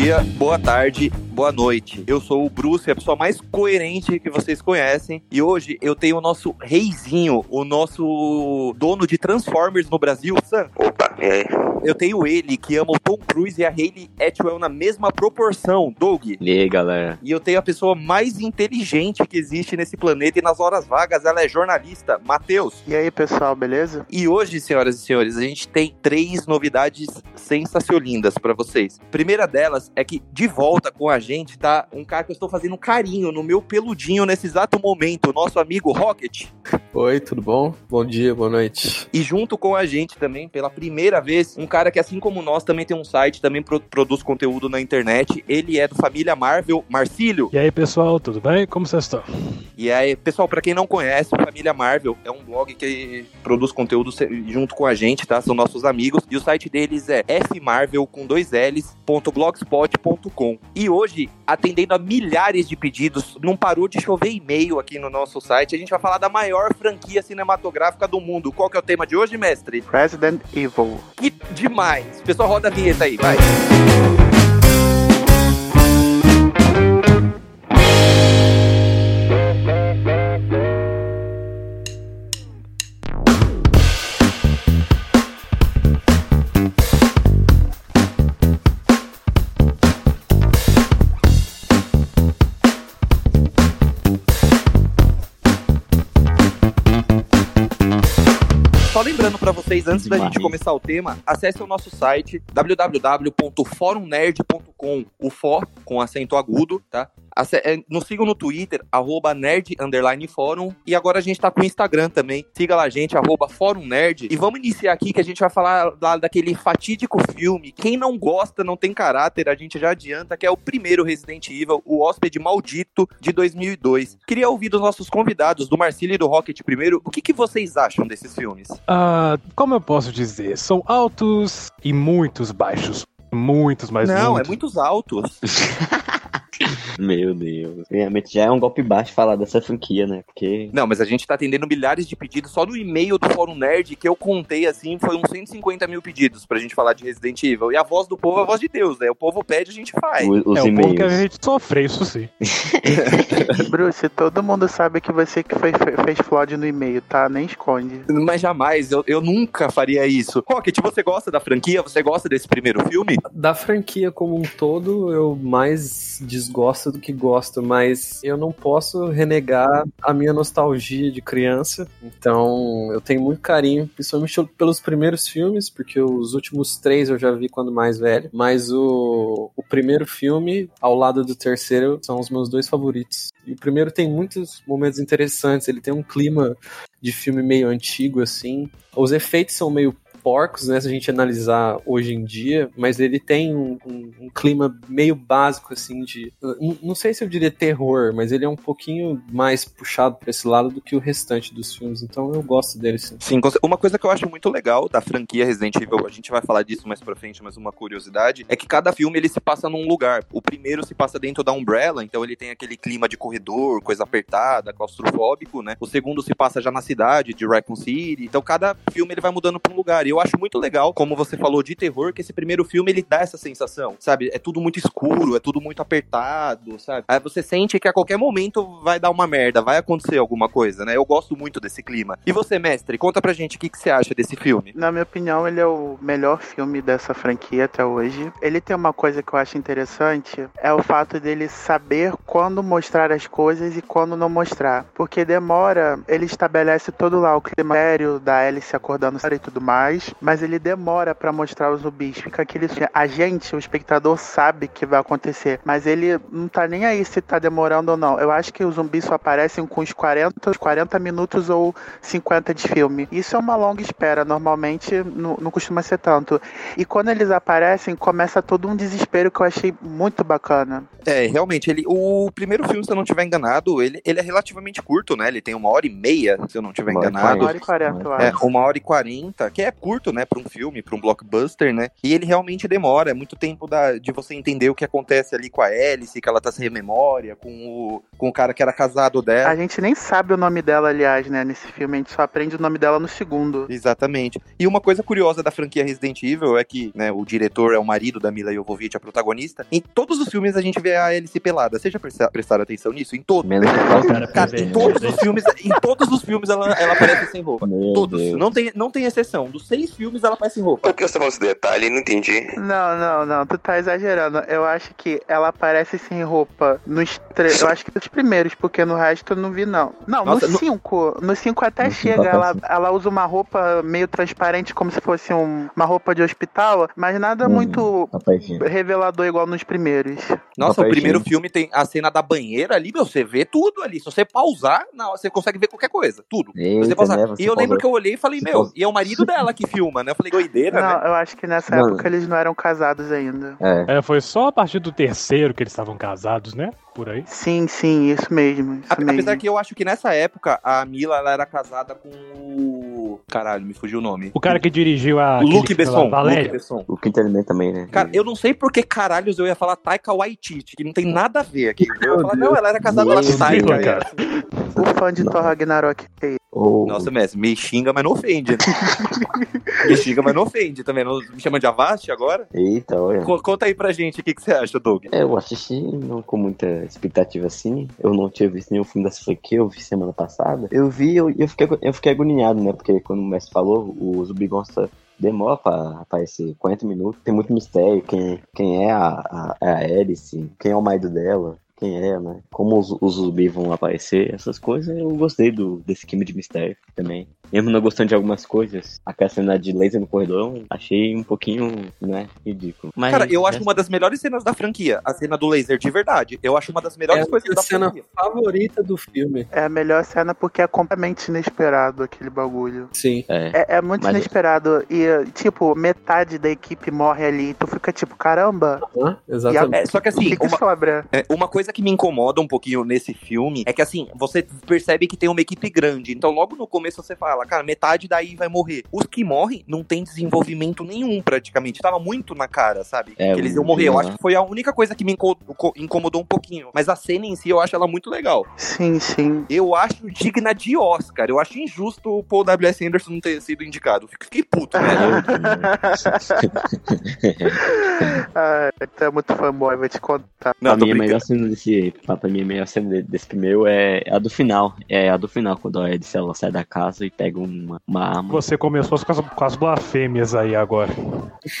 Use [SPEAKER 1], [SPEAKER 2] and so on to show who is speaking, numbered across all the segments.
[SPEAKER 1] dia, boa tarde, boa noite. Eu sou o Bruce, a pessoa mais coerente que vocês conhecem. E hoje eu tenho o nosso reizinho, o nosso dono de Transformers no Brasil, Sam.
[SPEAKER 2] Opa, e aí?
[SPEAKER 1] Eu tenho ele, que ama o Tom Cruise e a Hayley Atwell na mesma proporção, Doug.
[SPEAKER 3] E aí, galera?
[SPEAKER 1] E eu tenho a pessoa mais inteligente que existe nesse planeta e nas horas vagas ela é jornalista, Matheus.
[SPEAKER 4] E aí, pessoal, beleza?
[SPEAKER 1] E hoje, senhoras e senhores, a gente tem três novidades sensacionalindas pra vocês. Primeira delas é que de volta com a gente tá um cara que eu estou fazendo carinho no meu peludinho nesse exato momento, o nosso amigo Rocket.
[SPEAKER 5] Oi, tudo bom? Bom dia, boa noite.
[SPEAKER 1] E junto com a gente também, pela primeira vez, um cara que assim como nós também tem um site, também pro- produz conteúdo na internet. Ele é do Família Marvel, Marcílio.
[SPEAKER 6] E aí, pessoal, tudo bem? Como vocês estão?
[SPEAKER 1] E aí, pessoal, pra quem não conhece, Família Marvel é um blog que produz conteúdo junto com a gente, tá? São nossos amigos. E o site deles é fmarvel com dois L's, ponto blogspot.com. E hoje, atendendo a milhares de pedidos, não parou de chover e-mail aqui no nosso site. A gente vai falar da maior franquia cinematográfica do mundo. Qual que é o tema de hoje, mestre?
[SPEAKER 4] Resident Evil.
[SPEAKER 1] Que demais! Pessoal, roda a vinheta aí, vai. Só lembrando pra vocês, antes da
[SPEAKER 3] Demais.
[SPEAKER 1] gente começar o tema, acesse o nosso site www.forumnerd.com, o for com acento agudo, tá? É, Nos sigam no Twitter, arroba nerd underline fórum, e agora a gente tá com o Instagram também. Siga lá a gente, arroba fórum nerd. E vamos iniciar aqui que a gente vai falar lá daquele fatídico filme. Quem não gosta, não tem caráter, a gente já adianta, que é o primeiro Resident Evil, o Hóspede Maldito, de 2002. Queria ouvir dos nossos convidados, do Marcílio e do Rocket primeiro, o que, que vocês acham desses filmes?
[SPEAKER 6] Ah, como eu posso dizer? São altos e muitos baixos. Muitos, mas
[SPEAKER 1] não,
[SPEAKER 6] muitos.
[SPEAKER 1] é muitos altos.
[SPEAKER 3] Meu Deus. Realmente já é um golpe baixo falar dessa franquia, né? Porque.
[SPEAKER 1] Não, mas a gente tá atendendo milhares de pedidos. Só no e-mail do Fórum Nerd, que eu contei assim, foi uns 150 mil pedidos pra gente falar de Resident Evil. E a voz do povo é a voz de Deus, né? O povo pede, a gente faz.
[SPEAKER 3] o- Os
[SPEAKER 6] é um pouco que a gente sofre, isso sim.
[SPEAKER 4] Bruce, todo mundo sabe que você que fez flood no e-mail, tá? Nem esconde.
[SPEAKER 1] Mas jamais, eu, eu nunca faria isso. Rocket, você gosta da franquia? Você gosta desse primeiro filme?
[SPEAKER 5] Da franquia como um todo, eu mais desgosto do que gosto, mas eu não posso renegar a minha nostalgia de criança. Então, eu tenho muito carinho, principalmente pelos primeiros filmes, porque os últimos três eu já vi quando mais velho. Mas o, o primeiro filme, ao lado do terceiro, são os meus dois favoritos. E o primeiro tem muitos momentos interessantes, ele tem um clima de filme meio antigo, assim. Os efeitos são meio porcos, né, se a gente analisar hoje em dia, mas ele tem um, um- um clima meio básico, assim, de. Não sei se eu diria terror, mas ele é um pouquinho mais puxado pra esse lado do que o restante dos filmes, então eu gosto dele, sim.
[SPEAKER 1] Sim, uma coisa que eu acho muito legal da franquia Resident Evil, a gente vai falar disso mais pra frente, mas uma curiosidade, é que cada filme ele se passa num lugar. O primeiro se passa dentro da Umbrella, então ele tem aquele clima de corredor, coisa apertada, claustrofóbico, né? O segundo se passa já na cidade, de Raccoon City. Então cada filme ele vai mudando pra um lugar. E eu acho muito legal, como você falou de terror, que esse primeiro filme ele dá essa sensação, sabe? É tudo muito escuro, é tudo muito apertado, sabe? Aí você sente que a qualquer momento vai dar uma merda, vai acontecer alguma coisa, né? Eu gosto muito desse clima. E você, mestre, conta pra gente o que, que você acha desse filme.
[SPEAKER 4] Na minha opinião, ele é o melhor filme dessa franquia até hoje. Ele tem uma coisa que eu acho interessante, é o fato dele saber quando mostrar as coisas e quando não mostrar. Porque demora, ele estabelece todo lá o clima da Alice acordando e tudo mais, mas ele demora pra mostrar os zumbis. Fica aquele a gente, o espectador sabe que vai acontecer, mas ele não tá nem aí se tá demorando ou não. Eu acho que os zumbis só aparecem com uns 40, uns 40 minutos ou 50 de filme. Isso é uma longa espera, normalmente não, não costuma ser tanto. E quando eles aparecem, começa todo um desespero que eu achei muito bacana.
[SPEAKER 1] É, realmente, ele, o primeiro filme, se eu não estiver enganado, ele, ele é relativamente curto, né? Ele tem uma hora e meia, se eu não
[SPEAKER 3] Uma e
[SPEAKER 1] enganado.
[SPEAKER 4] Uma hora e quarenta, eu
[SPEAKER 1] É,
[SPEAKER 4] acho.
[SPEAKER 1] uma hora e quarenta, que é curto, né, pra um filme, pra um blockbuster, né? E ele realmente demora, é muito tempo da, de você entender o que acontece ali com a Alice, que ela tá sem memória, com o, com o cara que era casado dela.
[SPEAKER 4] A gente nem sabe o nome dela, aliás, né, nesse filme. A gente só aprende o nome dela no segundo.
[SPEAKER 1] Exatamente. E uma coisa curiosa da franquia Resident Evil é que, né, o diretor é o marido da Mila Jovovich, a protagonista. Em todos os filmes a gente vê a Alice pelada. Vocês já presta- prestaram atenção nisso? Em todos.
[SPEAKER 3] Menos que qual
[SPEAKER 2] Cara,
[SPEAKER 1] Cara, em todos os filmes, em todos os filmes ela, ela aparece sem roupa.
[SPEAKER 3] Meu
[SPEAKER 1] Todos.
[SPEAKER 3] Deus.
[SPEAKER 1] Não tem, não tem exceção. Dos seis filmes ela aparece sem roupa.
[SPEAKER 7] Por que você falou esse detalhe? Não entendi.
[SPEAKER 4] Não, não, não, tu tá exagerando. Eu acho que ela aparece sem roupa nos três. Eu acho que nos primeiros, porque no resto eu não vi, não. Não,
[SPEAKER 1] Nossa,
[SPEAKER 4] no
[SPEAKER 1] no-
[SPEAKER 4] 5. No 5 até
[SPEAKER 3] No cinco
[SPEAKER 4] chega. Ela,
[SPEAKER 3] aparece.
[SPEAKER 4] ela usa uma roupa meio transparente, como se fosse um- uma roupa de hospital, mas nada
[SPEAKER 3] Hum.
[SPEAKER 4] muito
[SPEAKER 3] Rapazinho.
[SPEAKER 4] revelador igual nos primeiros.
[SPEAKER 1] Nossa, o primeiro filme tem a cena da banheira ali, meu, você vê tudo ali. Se você pausar, não, você consegue ver qualquer coisa. Tudo. Se você
[SPEAKER 3] Eita,
[SPEAKER 1] pausar.
[SPEAKER 3] né? Você
[SPEAKER 1] e eu lembro que eu olhei e falei, meu, e é o marido dela que filma, né? Eu falei, doideira,
[SPEAKER 4] Não,
[SPEAKER 1] né?
[SPEAKER 4] eu acho que nessa
[SPEAKER 3] Mano.
[SPEAKER 4] época eles não eram casados ainda.
[SPEAKER 3] É.
[SPEAKER 6] É, foi só a partir do terceiro que eles estavam casados, né? Por aí.
[SPEAKER 4] Sim, sim, isso mesmo. Isso
[SPEAKER 1] Ape-
[SPEAKER 4] mesmo.
[SPEAKER 1] Apesar que eu acho que nessa época a Mila ela era casada com o. Caralho, me fugiu o nome.
[SPEAKER 6] O cara que dirigiu a.
[SPEAKER 1] O Luke Besson.
[SPEAKER 6] Valéria.
[SPEAKER 1] Luke Besson.
[SPEAKER 3] O quinto elemento também, né?
[SPEAKER 1] Cara, eu não sei por que caralhos eu ia falar Taika Waititi, que não tem nada a ver aqui. Eu ia falar, não, ela era casada com a Taika. Cara.
[SPEAKER 4] O fã de Thor Ragnarok.
[SPEAKER 3] Ou-
[SPEAKER 1] Nossa, mestre, me xinga, mas não ofende. Né? me xinga, mas não ofende também. Não me chama de Avast agora?
[SPEAKER 3] Eita, olha.
[SPEAKER 1] Co- conta aí pra gente o que, que você acha, Doug.
[SPEAKER 3] É, eu assisti não com muita expectativa assim. Eu não tinha visto nenhum filme dessa franquia, eu vi semana passada. Eu vi e eu, eu, fiquei, eu fiquei agoniado, né? Porque quando o mestre falou, o Zumbi Monster demora pra aparecer 40 minutos. Tem muito mistério. Quem, quem é a, a, a Alice, quem é o marido dela. Quem é, né? Como os, os zumbis vão aparecer, essas coisas, eu gostei do, desse esquema de mistério também. Mesmo não gostando de algumas coisas, aquela cena de laser no corredor, eu achei um pouquinho, né, ridículo. Mas,
[SPEAKER 1] Cara, eu
[SPEAKER 3] né,
[SPEAKER 1] acho uma das melhores cenas da franquia. A cena do laser, de verdade. Eu acho uma das melhores
[SPEAKER 5] É
[SPEAKER 1] coisas
[SPEAKER 5] a
[SPEAKER 1] da
[SPEAKER 5] cena
[SPEAKER 1] franquia.
[SPEAKER 5] favorita do filme.
[SPEAKER 4] É a melhor cena porque é completamente inesperado aquele bagulho.
[SPEAKER 5] Sim.
[SPEAKER 3] É.
[SPEAKER 4] É, é muito
[SPEAKER 3] Mas-
[SPEAKER 4] inesperado. E, tipo, metade da equipe morre ali. Tu fica tipo, caramba.
[SPEAKER 5] Hã? Exatamente.
[SPEAKER 1] É, só que assim,
[SPEAKER 4] que, que
[SPEAKER 1] uma,
[SPEAKER 4] sobra?
[SPEAKER 1] É, uma coisa que me incomoda um pouquinho nesse filme é que, assim, você percebe que tem uma equipe grande. Então, logo no começo você fala, cara, metade daí vai morrer. Os que morrem não tem desenvolvimento nenhum, praticamente. Tava muito na cara, sabe?
[SPEAKER 3] É,
[SPEAKER 1] que eles iam morrer. Eu
[SPEAKER 3] dia
[SPEAKER 1] acho que foi a única coisa que me inco- co- incomodou um pouquinho. Mas a cena em si, eu acho ela muito legal.
[SPEAKER 4] Sim, sim.
[SPEAKER 1] Eu acho digna de Oscar. Eu acho injusto o Paul W.S. Anderson não ter sido indicado. Fiquei, puto, velho.
[SPEAKER 4] Ah, tu é muito fanboy, vou te contar.
[SPEAKER 1] Não,
[SPEAKER 3] a minha
[SPEAKER 1] brincando.
[SPEAKER 3] melhor cena desse. Pra mim, a melhor cena de- desse primeiro é a do final. É a do final, quando a Edice ela sai da casa e pega uma, uma arma.
[SPEAKER 6] Você começou com as, com as blasfêmias aí agora.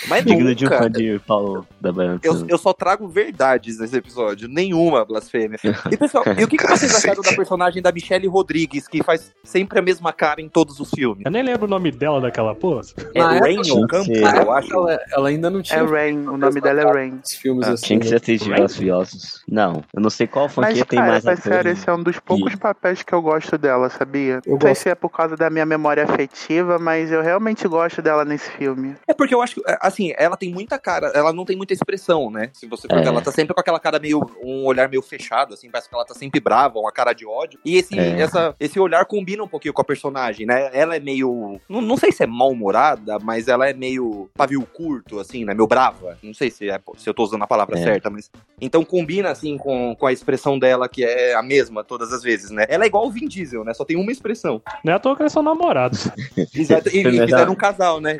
[SPEAKER 1] Mas
[SPEAKER 3] Digno de um fã de Paulo da.
[SPEAKER 1] Eu, eu só trago verdades nesse episódio, nenhuma blasfêmia. E pessoal, e o que, que vocês acharam da personagem da Michelle Rodrigues, que faz sempre a mesma cara em todos os filmes?
[SPEAKER 6] Eu nem lembro o nome dela daquela pose.
[SPEAKER 1] É
[SPEAKER 5] Na
[SPEAKER 1] Rain ou Campo, eu acho.
[SPEAKER 5] Ela, ela ainda não tinha
[SPEAKER 4] É Rain, o nome dela é Rain.
[SPEAKER 5] filmes
[SPEAKER 1] Ah,
[SPEAKER 5] assim.
[SPEAKER 3] Tinha que
[SPEAKER 5] né?
[SPEAKER 3] ser atriz de Velozes e Furiosos. Não, eu não sei qual franquia
[SPEAKER 4] Mas,
[SPEAKER 3] tem
[SPEAKER 4] cara,
[SPEAKER 3] mais atores.
[SPEAKER 4] sério, esse é um dos poucos papéis que eu gosto dela, sabia?
[SPEAKER 5] Eu
[SPEAKER 4] não sei
[SPEAKER 5] gosto.
[SPEAKER 4] se é por causa da minha memória afetiva, mas eu realmente gosto dela nesse filme.
[SPEAKER 1] É porque eu acho que, é, assim, ela tem muita cara, ela não tem muita expressão, né? Se você for
[SPEAKER 3] É.
[SPEAKER 1] ela tá sempre com aquela cara meio, um olhar meio fechado, assim, parece que ela tá sempre brava, uma cara de ódio. E esse,
[SPEAKER 3] É.
[SPEAKER 1] essa, esse olhar combina um pouquinho com a personagem, né? Ela é meio, não, não sei se é mal-humorada, mas ela é meio pavio curto, assim, né? Meio brava. Não sei se, é, se eu tô usando a palavra
[SPEAKER 3] É.
[SPEAKER 1] certa, mas... Então combina, assim, com, com a expressão dela, que é a mesma todas as vezes, né? Ela é igual o Vin Diesel, né? Só tem uma expressão.
[SPEAKER 6] Não é à toa que eles são namorados.
[SPEAKER 1] Exato. E, e
[SPEAKER 3] Verdade.
[SPEAKER 1] fizeram um casal, né?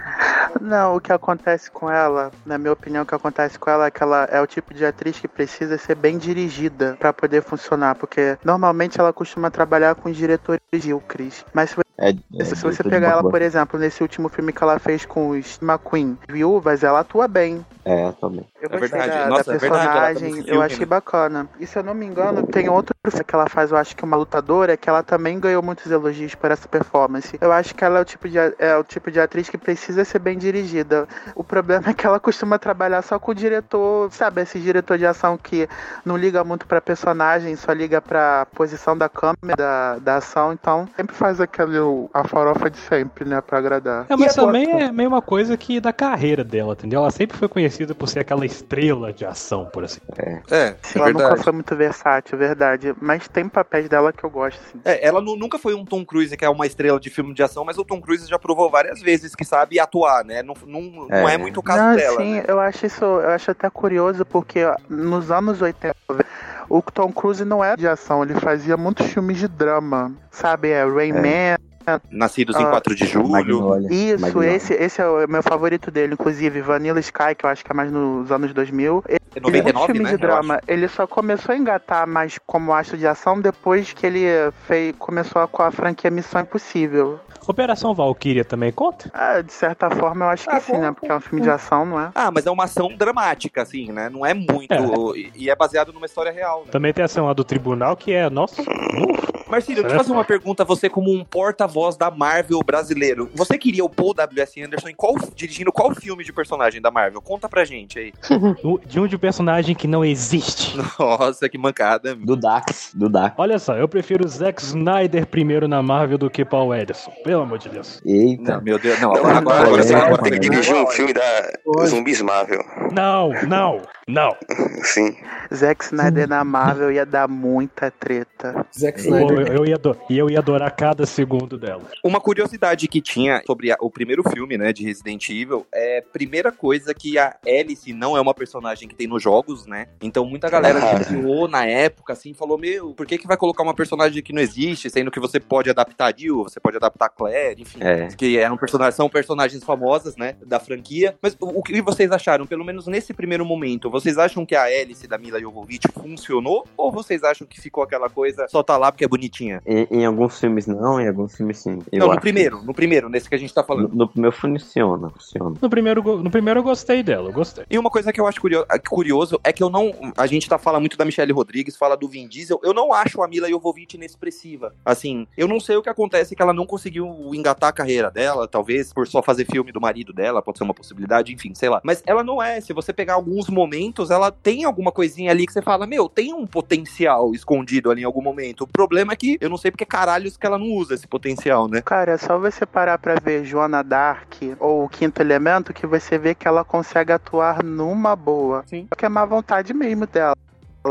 [SPEAKER 4] Não, o que acontece com ela, na minha opinião, o que acontece com ela é que ela é o tipo de atriz que precisa ser bem dirigida pra poder funcionar, porque normalmente ela costuma trabalhar com os diretores medíocres. Mas se
[SPEAKER 3] É, é,
[SPEAKER 4] Se você pegar ela, por exemplo, nesse último filme que ela fez com os McQueen, Viúvas, ela atua bem.
[SPEAKER 3] É, também.
[SPEAKER 4] Eu
[SPEAKER 1] É
[SPEAKER 4] gostei
[SPEAKER 1] verdade.
[SPEAKER 4] da,
[SPEAKER 1] Nossa,
[SPEAKER 4] da
[SPEAKER 1] é verdade, ela tá
[SPEAKER 4] personagem, eu
[SPEAKER 1] filme,
[SPEAKER 4] achei
[SPEAKER 1] né?
[SPEAKER 4] bacana. E se eu não me engano, tem outro filme que ela faz, eu acho que uma lutadora, que ela também ganhou muitos elogios por essa performance. Eu acho que ela é o tipo de, é o tipo de atriz que precisa ser bem dirigida. O problema é que ela costuma trabalhar só com o diretor, sabe, esse diretor de ação que não liga muito pra personagem, só liga pra posição da câmera, da, da ação, então sempre faz aquele o- a farofa de sempre, né? Pra agradar.
[SPEAKER 6] É, mas também é meio uma coisa que da carreira dela, entendeu? Ela sempre foi conhecida por ser aquela estrela de ação, por assim.
[SPEAKER 1] É, é
[SPEAKER 4] Ela nunca
[SPEAKER 1] verdade.
[SPEAKER 4] foi muito versátil, verdade. Mas tem papéis dela que eu gosto, sim.
[SPEAKER 1] É, ela nu- nunca foi um Tom Cruise que é uma estrela de filme de ação, mas o Tom Cruise já provou várias vezes que sabe atuar, né? Não, não, não é.
[SPEAKER 3] É.
[SPEAKER 1] muito o caso
[SPEAKER 4] Não,
[SPEAKER 1] dela.
[SPEAKER 4] sim,
[SPEAKER 1] né?
[SPEAKER 4] eu acho isso, eu acho até curioso, porque ó, nos anos 80, o Tom Cruise não era de ação, ele fazia muitos filmes de drama, sabe? É Rayman,
[SPEAKER 1] Nascidos em
[SPEAKER 4] Ah,
[SPEAKER 1] 4 de julho.
[SPEAKER 3] Magnolia.
[SPEAKER 4] isso,
[SPEAKER 3] Magnolia.
[SPEAKER 4] esse, esse é o meu favorito dele, inclusive Vanilla Sky, que eu acho que é mais nos anos 2000.
[SPEAKER 1] É
[SPEAKER 4] Ele é muito
[SPEAKER 1] 99,
[SPEAKER 4] filme
[SPEAKER 1] né?
[SPEAKER 4] de drama. Ele só começou a engatar mais como astro de ação depois que ele fez, começou com a franquia Missão Impossível.
[SPEAKER 6] Operação Valkyria também conta?
[SPEAKER 4] Ah, de certa forma, eu acho que
[SPEAKER 1] Ah,
[SPEAKER 4] sim, né? Porque é um filme de ação, não é?
[SPEAKER 1] Ah, mas é uma ação dramática, assim, né? Não é muito. E, e é baseado numa história real. Né?
[SPEAKER 6] Também tem a ação lá do tribunal, que é, nossa,
[SPEAKER 1] Marcílio, deixa eu te fazer uma pergunta. Você, como um porta-voz da Marvel brasileiro, você queria o Paul W.S. Anderson em qual, dirigindo qual filme de personagem da Marvel? Conta pra gente aí.
[SPEAKER 6] de um de personagem que não existe.
[SPEAKER 1] Nossa, que mancada.
[SPEAKER 3] Do Dax, do Dax.
[SPEAKER 6] Olha só, eu prefiro o Zack Snyder primeiro na Marvel do que Paul Ederson. Pelo amor de Deus.
[SPEAKER 3] Eita.
[SPEAKER 1] Não, meu Deus, não. Agora,
[SPEAKER 7] agora,
[SPEAKER 1] agora,
[SPEAKER 7] você
[SPEAKER 3] é,
[SPEAKER 7] vai ter que dirigir um filme da Zumbis Marvel.
[SPEAKER 6] Não, não, não.
[SPEAKER 7] Sim.
[SPEAKER 4] Zack Snyder na Marvel ia dar muita treta.
[SPEAKER 5] Zack
[SPEAKER 6] Eu,
[SPEAKER 5] Snyder.
[SPEAKER 6] eu ia ado- E eu ia adorar cada segundo dela.
[SPEAKER 1] Uma curiosidade que tinha sobre a- o primeiro filme, né, de Resident Evil, é primeira coisa que a Alice não é uma personagem que tem nos jogos, né? Então muita galera
[SPEAKER 7] Ah.
[SPEAKER 1] zoou na época, assim, falou, meu, por que que vai colocar uma personagem que não existe, sendo que você pode adaptar a Jill, você pode adaptar a Claire, enfim.
[SPEAKER 3] É.
[SPEAKER 1] Que eram personagens, são personagens famosas, né, da franquia. Mas o, o que vocês acharam, pelo menos nesse primeiro momento, vocês acham que a Alice da Mila Jovovich funcionou? Ou vocês acham que ficou aquela coisa, só tá lá porque é bonitinha?
[SPEAKER 3] Em, em alguns filmes não, em alguns filmes sim. Eu
[SPEAKER 1] não, no primeiro, no primeiro, nesse que a gente tá
[SPEAKER 3] que
[SPEAKER 1] falando.
[SPEAKER 3] No, no primeiro funciona, funciona.
[SPEAKER 6] No primeiro, no primeiro eu gostei dela, eu gostei.
[SPEAKER 1] E uma coisa que eu acho curio- curioso é que eu não. A gente tá falando muito da Michelle Rodrigues, fala do Vin Diesel. Eu não acho a Mila Jovovich inexpressiva. Assim, eu não sei o que acontece que ela não conseguiu engatar a carreira dela, talvez por só fazer filme do marido dela, pode ser uma possibilidade, enfim, sei lá. Mas ela não é. Se você pegar alguns momentos, ela tem alguma coisinha ali que você fala, meu, tem um potencial escondido ali em algum momento. O problema é que eu não sei porque caralhos que ela não usa esse potencial, né?
[SPEAKER 4] Cara, é só você parar pra ver Joana Dark ou o Quinto Elemento que você vê que ela consegue atuar numa boa.
[SPEAKER 1] Sim.
[SPEAKER 4] Porque é má vontade mesmo dela.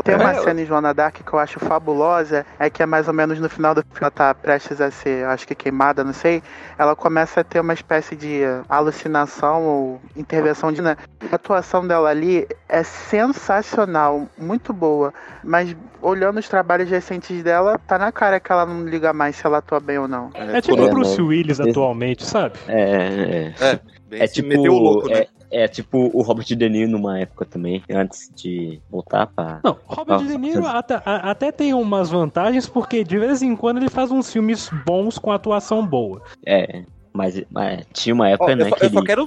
[SPEAKER 4] Tem uma
[SPEAKER 1] É,
[SPEAKER 4] cena em Joana Dark que eu acho fabulosa, é que é mais ou menos no final do filme, ela tá prestes a ser, acho que queimada, não sei, ela começa a ter uma espécie de alucinação ou intervenção de... né? A atuação dela ali é sensacional, muito boa, mas olhando os trabalhos recentes dela, tá na cara que ela não liga mais se ela atua bem ou não.
[SPEAKER 6] É tipo
[SPEAKER 3] É,
[SPEAKER 6] o Bruce. Willis atualmente, sabe?
[SPEAKER 3] É, é.
[SPEAKER 1] Bem,
[SPEAKER 3] É
[SPEAKER 1] se
[SPEAKER 3] tipo,
[SPEAKER 1] louco, né?
[SPEAKER 3] é, é tipo o Robert De Niro numa época também, antes de voltar pra...
[SPEAKER 6] Não, Robert De Niro até, até tem umas vantagens, porque de vez em quando ele faz uns filmes bons com atuação boa.
[SPEAKER 3] É, mas, mas tinha uma
[SPEAKER 1] Ó,
[SPEAKER 3] época,
[SPEAKER 1] eu,
[SPEAKER 3] né,
[SPEAKER 1] só,
[SPEAKER 3] que
[SPEAKER 1] eu só quero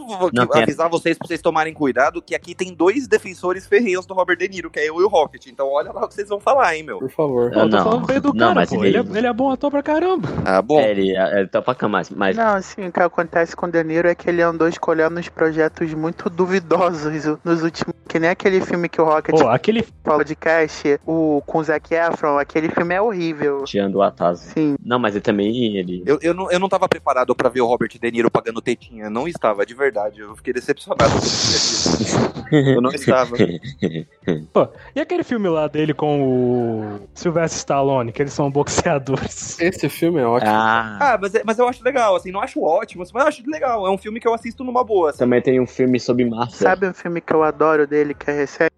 [SPEAKER 3] tem-
[SPEAKER 1] avisar vocês pra vocês tomarem cuidado que aqui tem dois defensores ferrenhos do Robert De Niro, que é eu e o Rocket. Então olha lá o que vocês vão falar, hein, meu.
[SPEAKER 5] Por favor.
[SPEAKER 6] Eu tô
[SPEAKER 3] não,
[SPEAKER 6] falando bem do
[SPEAKER 3] não,
[SPEAKER 6] cara,
[SPEAKER 3] mas
[SPEAKER 6] pô.
[SPEAKER 3] ele-
[SPEAKER 6] Ele, é, ele é bom ator pra caramba.
[SPEAKER 1] Ah, bom.
[SPEAKER 3] É, ele, ele topa cama, mas, mas
[SPEAKER 4] Não, assim, o que acontece com o De Niro é que ele andou escolhendo uns projetos muito duvidosos nos últimos. Que nem aquele filme que o Rocket
[SPEAKER 6] Pô, aquele.
[SPEAKER 4] falou de cast, o com o Zac Efron, aquele filme é horrível.
[SPEAKER 3] tirando o atraso.
[SPEAKER 4] Sim.
[SPEAKER 3] Não, mas ele também, ele...
[SPEAKER 1] Eu, eu, não, eu não tava preparado pra ver o Robert De Niro pagando tetinha. Não estava, de verdade. Eu fiquei decepcionado com esse filme. Eu não estava.
[SPEAKER 6] Pô, e aquele filme lá dele com o Sylvester Stallone, que eles são boxeadores.
[SPEAKER 5] Esse filme é ótimo.
[SPEAKER 3] Ah,
[SPEAKER 1] Ah, mas, é- mas eu acho legal, assim, não acho ótimo, mas eu acho legal. É um filme que eu assisto numa boa. assim.
[SPEAKER 3] também tem um filme sobre máfia.
[SPEAKER 4] Sabe um filme que eu adoro dele, que é recente?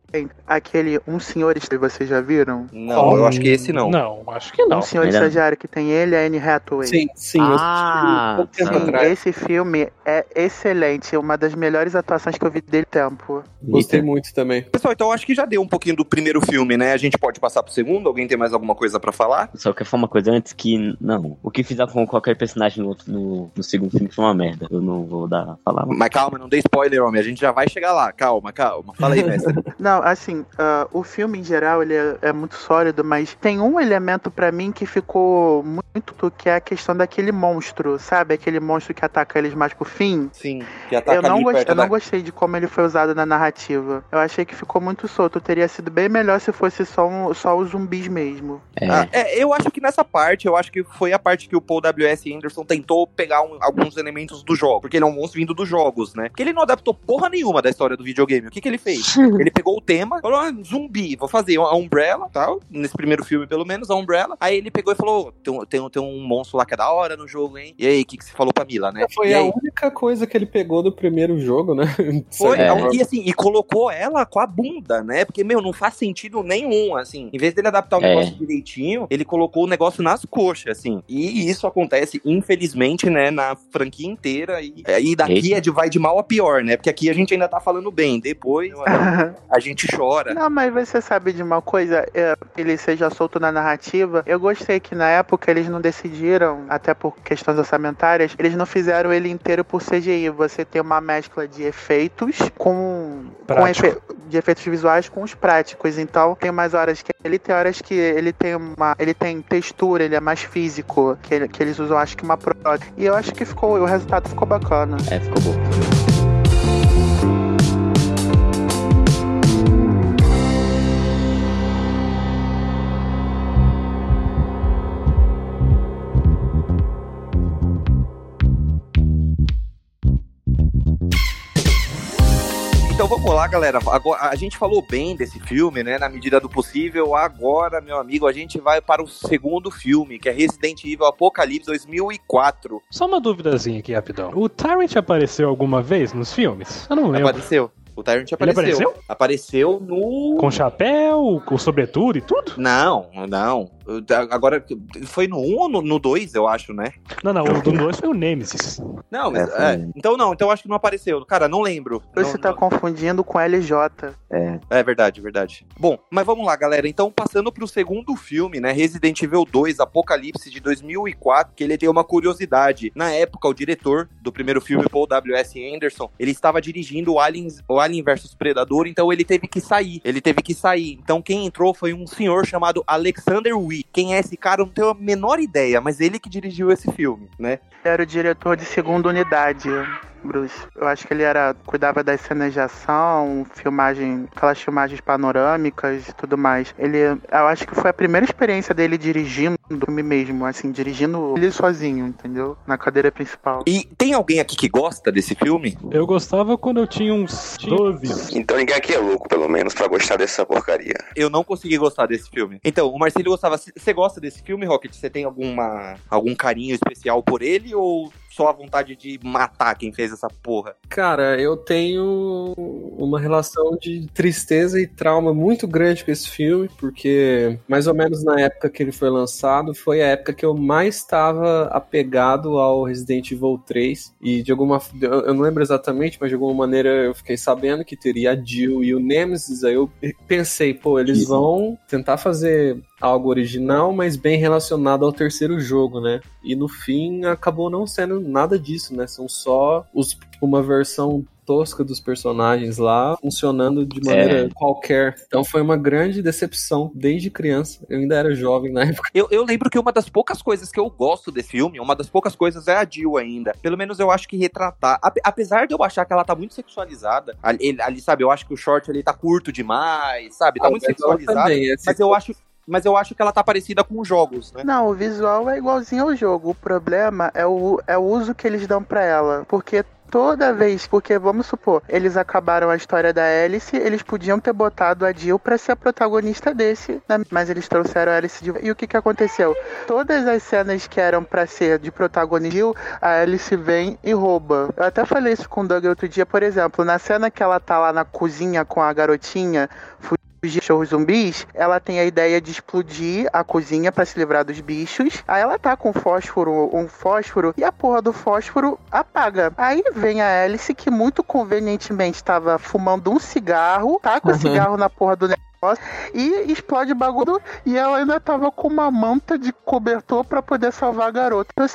[SPEAKER 4] Aquele Um Senhor Estagiário, vocês já viram?
[SPEAKER 1] Não, eu acho que esse não.
[SPEAKER 6] Não, acho que não.
[SPEAKER 4] Um Senhor
[SPEAKER 3] é-
[SPEAKER 4] Estagiário que tem ele a Anne Hathaway.
[SPEAKER 5] Sim, sim.
[SPEAKER 3] Ah,
[SPEAKER 5] eu
[SPEAKER 3] sim.
[SPEAKER 5] Atrás.
[SPEAKER 4] Esse filme é excelente, uma das melhores atuações que eu vi dele tempo.
[SPEAKER 5] Gostei muito também.
[SPEAKER 1] Pessoal, então acho que já deu um pouquinho do primeiro filme, né? A gente pode passar pro segundo? Alguém tem mais alguma coisa pra falar?
[SPEAKER 3] Só que falar uma coisa antes que, não, o que fizeram com qualquer personagem no, outro- no, no segundo filme foi uma merda. Eu não vou dar falar.
[SPEAKER 1] Mas calma, não dê spoiler, homem. A gente já vai chegar lá. Calma, calma. Fala aí, mestre.
[SPEAKER 4] Não, assim, ah, o filme em geral ele é, é muito sólido, mas tem um elemento pra mim que ficou muito que é a questão daquele monstro, sabe? Aquele monstro que ataca eles mais pro fim.
[SPEAKER 1] Sim, que ataca
[SPEAKER 4] Eu não,
[SPEAKER 1] ali
[SPEAKER 4] gost-
[SPEAKER 1] perto
[SPEAKER 4] eu não gostei de como ele foi usado na narrativa. narrativa. Eu achei que ficou muito solto. Teria sido bem melhor se fosse só, um, só os zumbis mesmo.
[SPEAKER 1] É. Ah, é, eu acho que nessa parte, eu acho que foi a parte que o Paul W.S. Anderson tentou pegar um, alguns elementos do jogo. Porque ele é um monstro vindo dos jogos, né? Porque ele não adaptou porra nenhuma da história do videogame. O que, que ele fez? ele pegou o tema, falou: ah, zumbi, vou fazer a Umbrella, tal. Nesse primeiro filme, pelo menos, a Umbrella. Aí ele pegou e falou: tem, tem, tem um monstro lá que é da hora no jogo, hein? E aí, o que, que você falou pra Mila, né?
[SPEAKER 5] Foi a única coisa que ele pegou do primeiro jogo, né?
[SPEAKER 1] Foi, é. e assim, e colocou ela com a bunda, né? Porque, meu, não faz sentido nenhum, assim. Em vez dele adaptar o é. negócio direitinho, ele colocou o negócio nas coxas, assim. E isso acontece, infelizmente, né, na franquia inteira. E, e daqui é de, vai de mal a pior, né? Porque aqui a gente ainda tá falando bem. Depois a gente chora.
[SPEAKER 4] Não, mas você sabe de uma coisa? É, ele seja solto na narrativa. Eu gostei que na época eles não decidiram, até por questões orçamentárias, eles não fizeram ele inteiro por CGI. Você tem uma mescla de efeitos com, com efe, de efeitos visuais com os práticos. Então tem mais horas que ele tem horas que ele tem uma. ele tem textura, ele é mais físico, que, ele, que eles usam acho que uma prótese. E eu acho que ficou. o resultado ficou bacana.
[SPEAKER 3] É, ficou bom.
[SPEAKER 1] Então vamos lá, galera. Agora, a gente falou bem desse filme, né? Na medida do possível. Agora, meu amigo, a gente vai para o segundo filme, que é Resident Evil Apocalipse 2004.
[SPEAKER 6] Só uma duvidazinha aqui, rapidão. O Tyrant apareceu alguma vez nos filmes? Eu não lembro.
[SPEAKER 1] Apareceu. O Tyrant apareceu. Ele apareceu? Apareceu no.
[SPEAKER 6] Com chapéu, com sobretudo e tudo?
[SPEAKER 1] Não, não. Agora, foi no 1 ou no 2, eu acho, né?
[SPEAKER 6] Não, não, o do 2 foi o Nemesis.
[SPEAKER 1] Não, mas, é, é, então não, então eu acho que não apareceu. Cara, não lembro.
[SPEAKER 4] Você
[SPEAKER 1] não,
[SPEAKER 4] tá
[SPEAKER 1] não...
[SPEAKER 4] confundindo com LJ.
[SPEAKER 1] É. É verdade, verdade. Bom, mas vamos lá, galera. Então, passando pro segundo filme, né? Resident Evil 2, Apocalipse, de 2004, que ele tem uma curiosidade. Na época, o diretor do primeiro filme, Paul W.S. Anderson, ele estava dirigindo o, Aliens, o Alien vs Predador, então ele teve que sair. Ele teve que sair. Então, quem entrou foi um senhor chamado Alexander Wee quem é esse cara, eu não tenho a menor ideia, mas ele que dirigiu esse filme, né?
[SPEAKER 4] Era o diretor de segunda unidade. Bruce. Eu acho que ele era cuidava das cenas de ação, filmagem, aquelas filmagens panorâmicas e tudo mais. Ele, eu acho que foi a primeira experiência dele dirigindo filme mesmo, assim, dirigindo ele sozinho, entendeu? Na cadeira principal.
[SPEAKER 1] E tem alguém aqui que gosta desse filme?
[SPEAKER 6] Eu gostava quando eu tinha uns 12.
[SPEAKER 7] Então ninguém aqui é louco, pelo menos, para gostar dessa porcaria.
[SPEAKER 1] Eu não consegui gostar desse filme. Então, o Marcelo gostava. Você gosta desse filme, Rocket? Você tem alguma algum carinho especial por ele ou só a vontade de matar quem fez essa porra?
[SPEAKER 5] Cara, eu tenho uma relação de tristeza e trauma muito grande com esse filme, porque mais ou menos na época que ele foi lançado, foi a época que eu mais estava apegado ao Resident Evil 3. E de alguma. Eu não lembro exatamente, mas de alguma maneira eu fiquei sabendo que teria a Jill e o Nemesis. Aí eu pensei, pô, eles vão tentar fazer algo original, mas bem relacionado ao terceiro jogo, né? E no fim acabou não sendo nada disso, né? São só os, uma versão tosca dos personagens lá, funcionando de maneira é. qualquer. Então foi uma grande decepção desde criança. Eu ainda era jovem na época.
[SPEAKER 1] Eu, eu lembro que uma das poucas coisas que eu gosto desse filme, uma das poucas coisas é a Jill ainda. Pelo menos eu acho que retratar. Apesar de eu achar que ela tá muito sexualizada, ali, ali sabe, eu acho que o short ali tá curto demais, sabe? Tá ah, muito sexualizado. Também, mas eu acho mas eu acho que ela tá parecida com os jogos, né?
[SPEAKER 4] Não, o visual é igualzinho ao jogo. O problema é o, é o uso que eles dão para ela. Porque toda vez, porque vamos supor, eles acabaram a história da Alice, eles podiam ter botado a Jill para ser a protagonista desse, né? mas eles trouxeram a Alice de... E o que que aconteceu? Todas as cenas que eram para ser de protagonista, a Alice vem e rouba. Eu até falei isso com o Doug outro dia, por exemplo, na cena que ela tá lá na cozinha com a garotinha, os cachorros zumbis, ela tem a ideia de explodir a cozinha para se livrar dos bichos. Aí ela tá com fósforo, um fósforo, e a porra do fósforo apaga. Aí vem a Alice, que muito convenientemente estava fumando um cigarro, tá com o uhum. cigarro na porra do negócio, e explode o bagulho, e ela ainda tava com uma manta de cobertor para poder salvar a garota.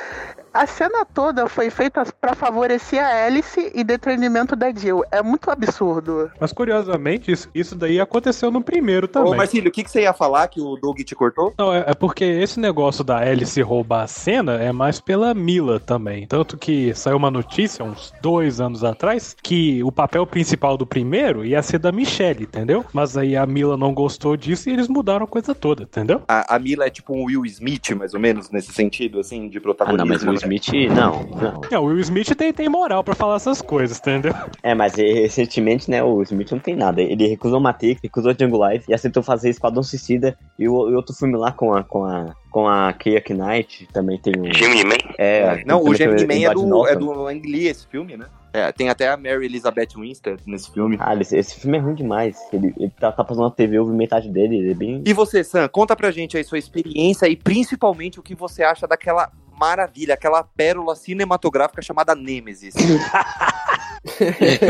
[SPEAKER 4] A cena toda foi feita pra favorecer a Alice e detrimento da Jill. É muito absurdo.
[SPEAKER 6] Mas curiosamente, isso, isso daí aconteceu no primeiro também.
[SPEAKER 1] Ô, Marcílio, o que, que você ia falar que o Doug te cortou?
[SPEAKER 6] Não, é, é porque esse negócio da Alice roubar a cena é mais pela Mila também. Tanto que saiu uma notícia uns dois anos atrás que o papel principal do primeiro ia ser da Michelle, entendeu? Mas aí a Mila não gostou disso e eles mudaram a coisa toda, entendeu?
[SPEAKER 1] A, a Mila é tipo um Will Smith, mais ou menos, nesse sentido, assim, de
[SPEAKER 3] Ah,
[SPEAKER 1] protagonismo.
[SPEAKER 3] não, mas? Smith, não, não.
[SPEAKER 6] É, o Will Smith tem, tem moral pra falar essas coisas, entendeu?
[SPEAKER 3] É, mas recentemente, né, o Smith não tem nada. Ele recusou Matrix, recusou Django Life e aceitou fazer Esquadrão Suicida e o, e outro filme lá com a, com a, com a Keira Knight também tem um...
[SPEAKER 7] Gemini Man?
[SPEAKER 3] É,
[SPEAKER 1] Não, o Gemini Man é do, é do Ang Lee, esse filme, né? É, tem até a Mary Elizabeth Winstead nesse filme.
[SPEAKER 3] Ah, esse, esse filme é ruim demais. Ele, ele tá, tá passando na TV, eu vi metade dele, ele é bem...
[SPEAKER 1] E você, Sam, conta pra gente aí sua experiência e principalmente o que você acha daquela maravilha, aquela pérola cinematográfica chamada Nemesis.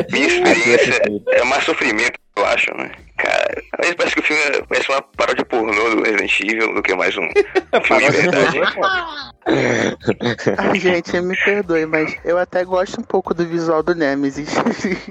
[SPEAKER 7] Minha experiência é mais sofrimento, eu acho, né? Cara, parece que o filme é, parece uma paródia pornô do Resident Evil do que mais um filme de verdade.
[SPEAKER 4] Ai, gente, me perdoe, mas eu até gosto um pouco do visual do Nemesis.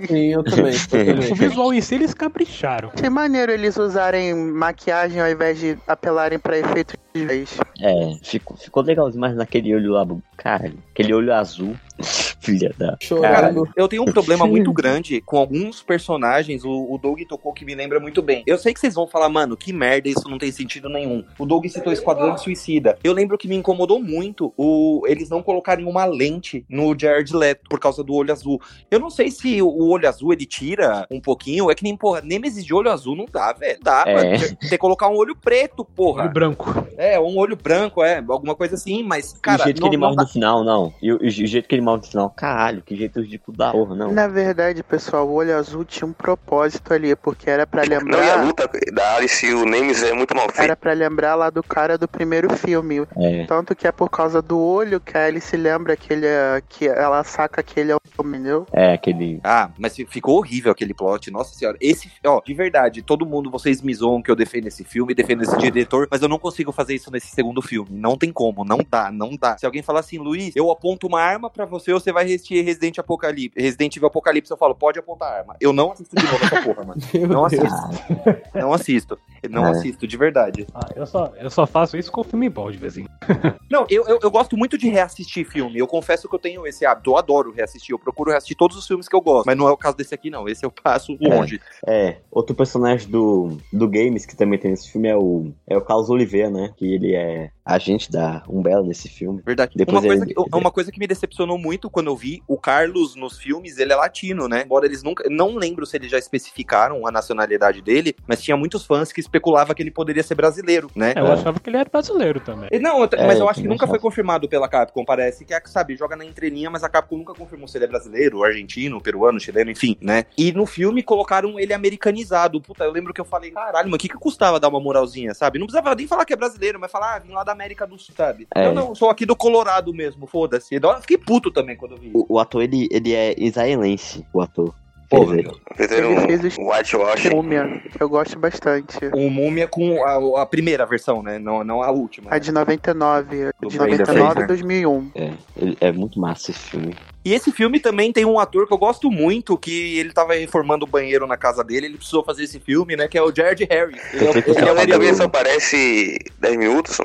[SPEAKER 5] Sim, eu também.
[SPEAKER 6] O visual em si eles capricharam.
[SPEAKER 4] Que maneiro eles usarem maquiagem ao invés de apelarem pra efeitos visuais.
[SPEAKER 3] É, ficou, ficou legalzinho, mas naquele olho lá, caralho, aquele olho azul, filha da...
[SPEAKER 1] Cara, eu tenho um problema muito grande com alguns personagens. O, o Doug tocou que me lembra muito bem. Eu sei que vocês vão falar, mano, que merda, isso não tem sentido nenhum. O Doug citou Esquadrão Suicida. Eu lembro que me incomodou muito o, eles não colocarem uma lente no Jared Leto por causa do olho azul. Eu não sei se o olho azul ele tira um pouquinho. É que nem, porra, Nemesis de olho azul não dá, velho. Dá,
[SPEAKER 3] É.
[SPEAKER 1] mano. Tem que colocar um olho preto, porra.
[SPEAKER 6] Olho branco.
[SPEAKER 1] É, um olho branco, é, alguma coisa assim, mas, cara.
[SPEAKER 3] o jeito
[SPEAKER 1] não-
[SPEAKER 3] que ele morre
[SPEAKER 1] dá-
[SPEAKER 3] no final, não. E o, o jeito que ele morre no final, caralho, que jeito ridículo da porra, não.
[SPEAKER 4] Na verdade, pessoal, o olho azul tinha um propósito ali, porque era pra
[SPEAKER 7] Não, e a
[SPEAKER 4] lembrar.
[SPEAKER 7] luta da Alice e o Nemesis é muito mal feita.
[SPEAKER 4] Era pra lembrar lá do cara do primeiro filme.
[SPEAKER 3] É.
[SPEAKER 4] Tanto que é por causa do olho que a Alice lembra que ele é, que ela saca que ele é o entendeu?
[SPEAKER 3] É, aquele.
[SPEAKER 1] Ah, mas fi- ficou horrível aquele plot, nossa senhora. Esse, ó, de verdade, todo mundo, vocês me zoam que eu defendo esse filme, defendo esse diretor, mas eu não consigo fazer isso nesse segundo filme. Não tem como, não dá, não dá. Se alguém falar assim, Luiz, eu aponto uma arma pra você, você vai assistir Resident Apocalipse, Resident Evil Apocalipse, eu falo, pode apontar a arma. Eu não assisto de novo essa porra, mano.
[SPEAKER 5] Meu
[SPEAKER 1] Não
[SPEAKER 5] Deus.
[SPEAKER 1] assisto. Não assisto. Não
[SPEAKER 3] É.
[SPEAKER 1] assisto, de verdade.
[SPEAKER 6] Ah, eu, só, eu só faço isso com filme bom de vez em quando.
[SPEAKER 1] Não, eu, eu, eu gosto muito de reassistir filme. Eu confesso que eu tenho esse hábito. Eu adoro reassistir. Eu procuro reassistir todos os filmes que eu gosto. Mas não é o caso desse aqui, não. Esse eu passo longe.
[SPEAKER 3] É, outro personagem do, do Games que também tem nesse filme é o, é o Carlos Oliveira, né? Que ele é agente da Umbrella nesse filme.
[SPEAKER 1] Verdade.
[SPEAKER 3] Depois
[SPEAKER 1] uma, coisa
[SPEAKER 3] ele-
[SPEAKER 1] que, uma coisa que me decepcionou muito quando eu vi o Carlos nos filmes, ele é latino, né? Embora eles nunca. Não lembro se eles já especificaram a nacionalidade dele, mas tinha muitos fãs que especulavam que ele poderia ser brasileiro, né?
[SPEAKER 6] É, eu
[SPEAKER 3] É.
[SPEAKER 6] achava que ele era brasileiro também.
[SPEAKER 1] Não, eu-
[SPEAKER 3] É,
[SPEAKER 1] mas eu
[SPEAKER 3] eu
[SPEAKER 1] acho que nunca foi
[SPEAKER 3] achava.
[SPEAKER 1] confirmado pela Capcom, parece que é, sabe, joga na entrelinha, mas a Capcom nunca confirmou se ele é brasileiro, argentino, peruano, chileno, enfim, né? E no filme colocaram ele americanizado. Puta, eu lembro que eu falei, caralho, mas o que que custava dar uma moralzinha, sabe? Não precisava nem falar que é brasileiro, mas falar, ah, vim lá da América do Sul, sabe?
[SPEAKER 3] É.
[SPEAKER 1] Eu não, sou aqui do Colorado mesmo, foda-se. Então, Eu fiquei puto também quando eu vi.
[SPEAKER 3] O, o ator, ele, ele é israelense, o ator.
[SPEAKER 1] Pô.
[SPEAKER 7] Fizeram
[SPEAKER 4] Ele fez
[SPEAKER 7] um whitewashing.
[SPEAKER 4] Múmia, que eu gosto bastante.
[SPEAKER 1] O Múmia com a, a primeira versão, né? Não, não a última.
[SPEAKER 4] A de 99,
[SPEAKER 1] Do
[SPEAKER 4] de
[SPEAKER 1] Brandon
[SPEAKER 4] 99
[SPEAKER 1] Fraser.
[SPEAKER 4] e 2001.
[SPEAKER 3] É, é muito massa esse filme.
[SPEAKER 1] E esse filme também tem um ator que eu gosto muito, que ele tava reformando o banheiro na casa dele, ele precisou fazer esse filme, né? Que é o Jared Harris. Ele é, ele é
[SPEAKER 7] Ele também só aparece 10 minutos.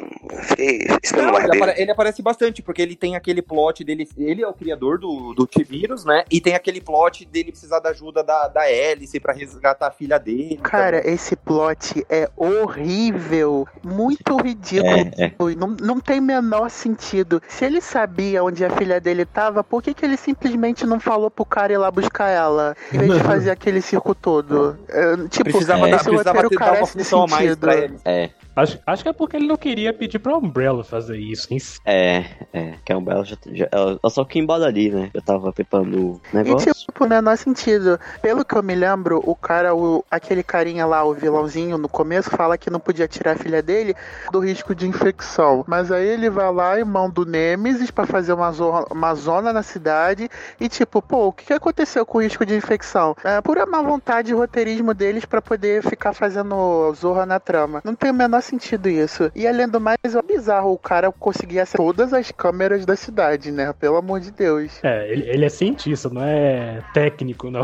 [SPEAKER 7] Fiquei esperando
[SPEAKER 1] Não,
[SPEAKER 7] mais
[SPEAKER 1] ele, apare- ele aparece bastante, porque ele tem aquele plot dele. Ele é o criador do, do T-Vírus, né? E tem aquele plot dele precisar da ajuda da, da Alice pra resgatar a filha dele.
[SPEAKER 4] Cara, esse plot é horrível, muito ridículo.
[SPEAKER 3] É, é.
[SPEAKER 4] Não, não tem menor sentido. Se ele sabia onde a filha dele tava, por que, que ele simplesmente não falou pro cara ir lá buscar ela? Em vez de fazer aquele circo todo. É, tipo,
[SPEAKER 1] precisava,
[SPEAKER 3] é.
[SPEAKER 1] dar,
[SPEAKER 4] esse
[SPEAKER 1] precisava ter dar uma função a mais
[SPEAKER 4] sentido.
[SPEAKER 1] pra ele.
[SPEAKER 3] É,
[SPEAKER 6] Acho, acho que é porque ele não queria pedir pra Umbrella fazer isso. hein?
[SPEAKER 3] é, é. Que a Umbrella já, já ela, ela só que embora ali, né? Eu tava preparando o
[SPEAKER 4] E
[SPEAKER 3] negócio.
[SPEAKER 4] tipo, menor sentido. Pelo que eu me lembro, o cara, o, aquele carinha lá, o vilãozinho, no começo, fala que não podia tirar a filha dele do risco de infecção. Mas aí ele vai lá e manda o Nemesis pra fazer uma, zo uma zona na cidade. E tipo, pô, o que, que aconteceu com o risco de infecção? É pura má vontade e roteirismo deles pra poder ficar fazendo zorra na trama. Não tem o menor faz sentido isso. E além do mais, é bizarro o cara conseguir acessar todas as câmeras da cidade, né? Pelo amor de Deus.
[SPEAKER 6] É, ele, ele é cientista, não é técnico, não.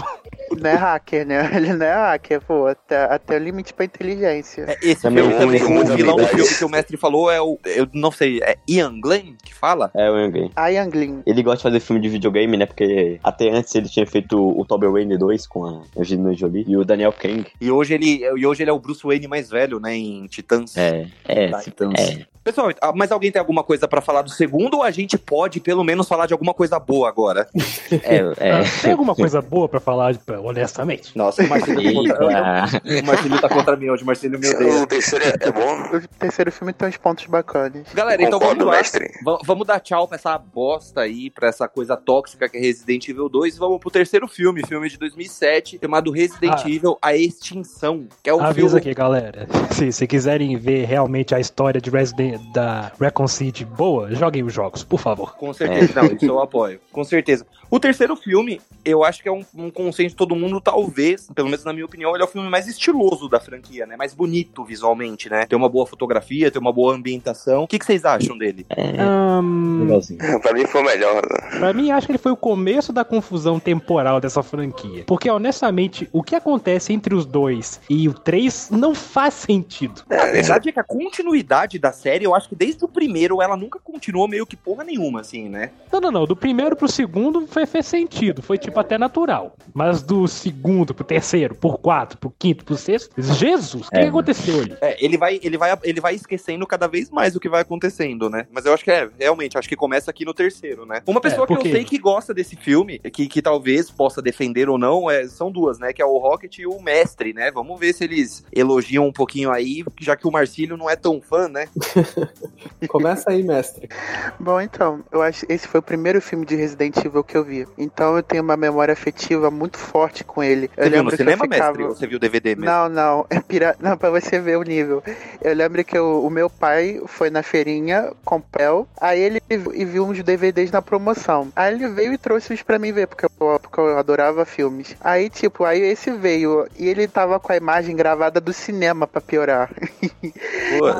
[SPEAKER 4] Não é hacker, né? Ele não é hacker, pô, até, até o limite pra inteligência.
[SPEAKER 1] É, esse
[SPEAKER 3] Também
[SPEAKER 1] filme também, o vilão do filme que o mestre falou é o. Eu não sei, é Ian Glenn que fala?
[SPEAKER 3] É o Young
[SPEAKER 4] A Youngling.
[SPEAKER 3] Ele gosta de fazer filme de videogame, né? Porque até antes ele tinha feito o Toby Wayne 2 com a Angelina Jolie e o Daniel Kang.
[SPEAKER 1] E hoje ele, e hoje ele é o Bruce Wayne mais velho, né? Em Titãs.
[SPEAKER 3] É, é,
[SPEAKER 1] Titãs.
[SPEAKER 3] é.
[SPEAKER 1] Pessoal, ah, mas alguém tem alguma coisa pra falar do segundo ou a gente pode pelo menos falar de alguma coisa boa agora?
[SPEAKER 3] É, é.
[SPEAKER 6] Ah, Tem alguma coisa boa pra falar, honestamente?
[SPEAKER 1] Nossa, o Marcelo tá contra, o Marcelo tá contra mim hoje, o Marcelo me odeia.
[SPEAKER 7] O terceiro é, é bom.
[SPEAKER 4] O terceiro filme tem uns pontos bacanas.
[SPEAKER 1] Galera, então
[SPEAKER 7] Concordo,
[SPEAKER 1] vamos lá. Vamos dar tchau pra essa bosta aí, pra essa coisa tóxica que é Resident Evil 2 e vamos pro terceiro filme, filme de 2007, chamado Resident
[SPEAKER 6] Ah.
[SPEAKER 1] Evil A Extinção, que é o
[SPEAKER 6] Avisa
[SPEAKER 1] filme...
[SPEAKER 6] aqui, galera. Se, se quiserem ver realmente a história de Resident da Recon City boa, joguem os jogos, por favor.
[SPEAKER 1] Com certeza, não, isso eu apoio, com certeza. O terceiro filme, eu acho que é um, um consenso de todo mundo, talvez, pelo menos na minha opinião, ele é o filme mais estiloso da franquia, né? Mais bonito visualmente, né? Tem uma boa fotografia, tem uma boa ambientação. O que, que vocês acham dele?
[SPEAKER 6] Ahn,
[SPEAKER 3] Legalzinho.
[SPEAKER 7] Pra mim foi o melhor. né?
[SPEAKER 6] Pra mim, acho que ele foi o começo da confusão temporal dessa franquia. Porque, honestamente, o que acontece entre os dois e o 3 não faz sentido.
[SPEAKER 1] A verdade é que a continuidade da série, eu acho que desde o primeiro ela nunca continuou meio que porra nenhuma, assim, né?
[SPEAKER 6] Não, não, não. Do primeiro pro segundo foi, fez sentido. Foi, tipo, até natural. Mas do segundo pro terceiro, pro quarto, pro quinto, pro sexto, Jesus, o que,
[SPEAKER 3] É,
[SPEAKER 6] que aconteceu ali?
[SPEAKER 1] É, ele vai, ele vai, ele vai esquecendo cada vez mais o que vai acontecendo, né? Mas eu acho que é, realmente, acho que começa aqui no terceiro, né? Uma pessoa que
[SPEAKER 6] porque-
[SPEAKER 1] eu sei que gosta desse filme, que, que talvez possa defender ou não, é, são duas, né? Que é o Rocket e o Mestre, né? Vamos ver se eles elogiam um pouquinho aí, já que o Marcílio não é tão fã, né?
[SPEAKER 5] Começa aí, mestre.
[SPEAKER 4] Bom, então, eu acho esse foi o primeiro filme de Resident Evil que eu vi. Então eu tenho uma memória afetiva muito forte com ele. Eu
[SPEAKER 1] Você viu no cinema,
[SPEAKER 4] eu ficava...
[SPEAKER 1] Mestre? Ou você viu o DVD mesmo?
[SPEAKER 4] Não, não, é pira... não, pra você ver o nível. Eu lembro que eu- o meu pai foi na feirinha com Pel, aí ele e viu uns DVDs na promoção. Aí ele veio e trouxe os pra mim ver, porque eu, porque eu adorava filmes. Aí, tipo, aí esse veio e ele tava com a imagem gravada do cinema pra piorar.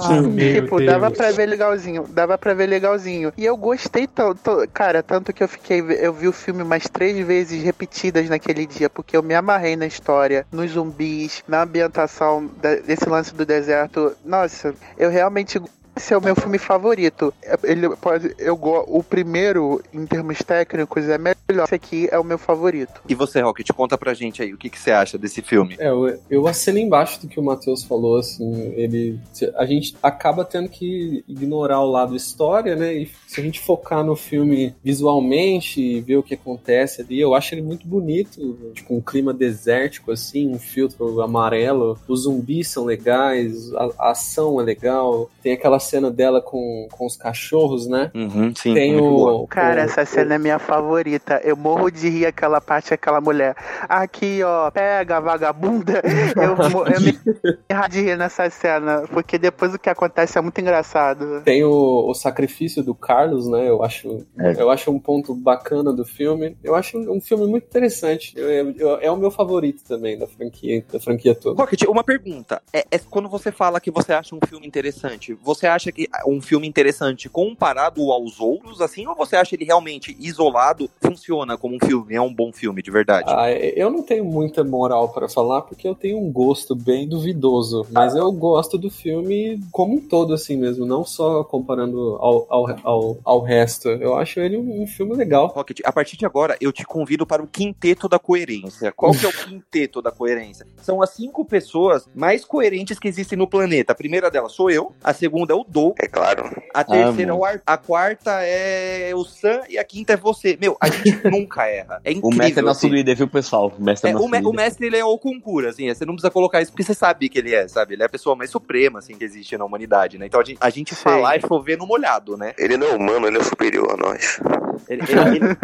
[SPEAKER 6] Ah,
[SPEAKER 4] tipo, dava pra ver legalzinho, dava pra ver legalzinho. E eu gostei tanto, cara, tanto que eu fiquei, eu vi o filme mais três vezes repetidas naquele dia, porque eu me amarrei na história, nos zumbis, na ambientação desse lance do deserto. Nossa, eu realmente esse é o meu filme favorito. Ele pode, eu go- o primeiro em termos técnicos é melhor. Esse aqui é o meu favorito.
[SPEAKER 1] E você, Rocket, conta pra gente aí, o que, que você acha desse filme?
[SPEAKER 5] É, eu, eu assino embaixo do que o Matheus falou, assim, ele. A gente acaba tendo que ignorar o lado história, né? E se a gente focar no filme visualmente e ver o que acontece ali, eu acho ele muito bonito, tipo, um clima desértico, assim, um filtro amarelo, os zumbis são legais, a, a ação é legal, tem aquela cena dela com, com os cachorros, né?
[SPEAKER 1] Uhum, sim,
[SPEAKER 5] Tem o.
[SPEAKER 4] Cara,
[SPEAKER 5] o-
[SPEAKER 4] essa cena é minha favorita. Eu morro de rir aquela parte, aquela mulher. Aqui, ó, pega, vagabunda. Eu, eu me de rir nessa cena, porque depois o que acontece é muito engraçado.
[SPEAKER 5] Tem o, o sacrifício do Carlos, né? Eu acho,
[SPEAKER 3] É.
[SPEAKER 5] eu acho um ponto bacana do filme. Eu acho um filme muito interessante. Eu- eu- é o meu favorito também da franquia, da franquia toda.
[SPEAKER 1] Rocket, uma pergunta. É, é quando você fala que você acha um filme interessante, você acha que um filme interessante comparado aos outros, assim, ou você acha ele realmente isolado funciona como um filme? É um bom filme, de verdade?
[SPEAKER 5] Ah, eu não tenho muita moral para falar porque eu tenho um gosto bem duvidoso, mas eu gosto do filme como um todo assim mesmo, não só comparando ao, ao, ao, ao resto. Eu acho ele um, um filme legal.
[SPEAKER 1] Rocket, a partir de agora eu te convido para o quinteto da coerência. Qual que é o quinteto da coerência? São as cinco pessoas mais coerentes que existem no planeta. A primeira delas sou eu, a segunda é o Dou,
[SPEAKER 7] É claro.
[SPEAKER 1] a terceira é
[SPEAKER 3] mano.
[SPEAKER 1] o Ar, a quarta é o Sam e a quinta é você. Meu, a gente nunca erra. É incrível.
[SPEAKER 3] O mestre é nosso
[SPEAKER 1] assim.
[SPEAKER 3] líder, viu, pessoal? O mestre é,
[SPEAKER 1] É,
[SPEAKER 3] nosso
[SPEAKER 1] o, me-
[SPEAKER 3] líder.
[SPEAKER 1] o mestre, ele é o concura, assim, você não precisa colocar isso porque você sabe que ele é, sabe? Ele é a pessoa mais suprema, assim, que existe na humanidade, né? Então a gente, a gente falar é chover no molhado, né?
[SPEAKER 7] Ele não é humano, ele é superior a nós.
[SPEAKER 1] Ele, ele- ele-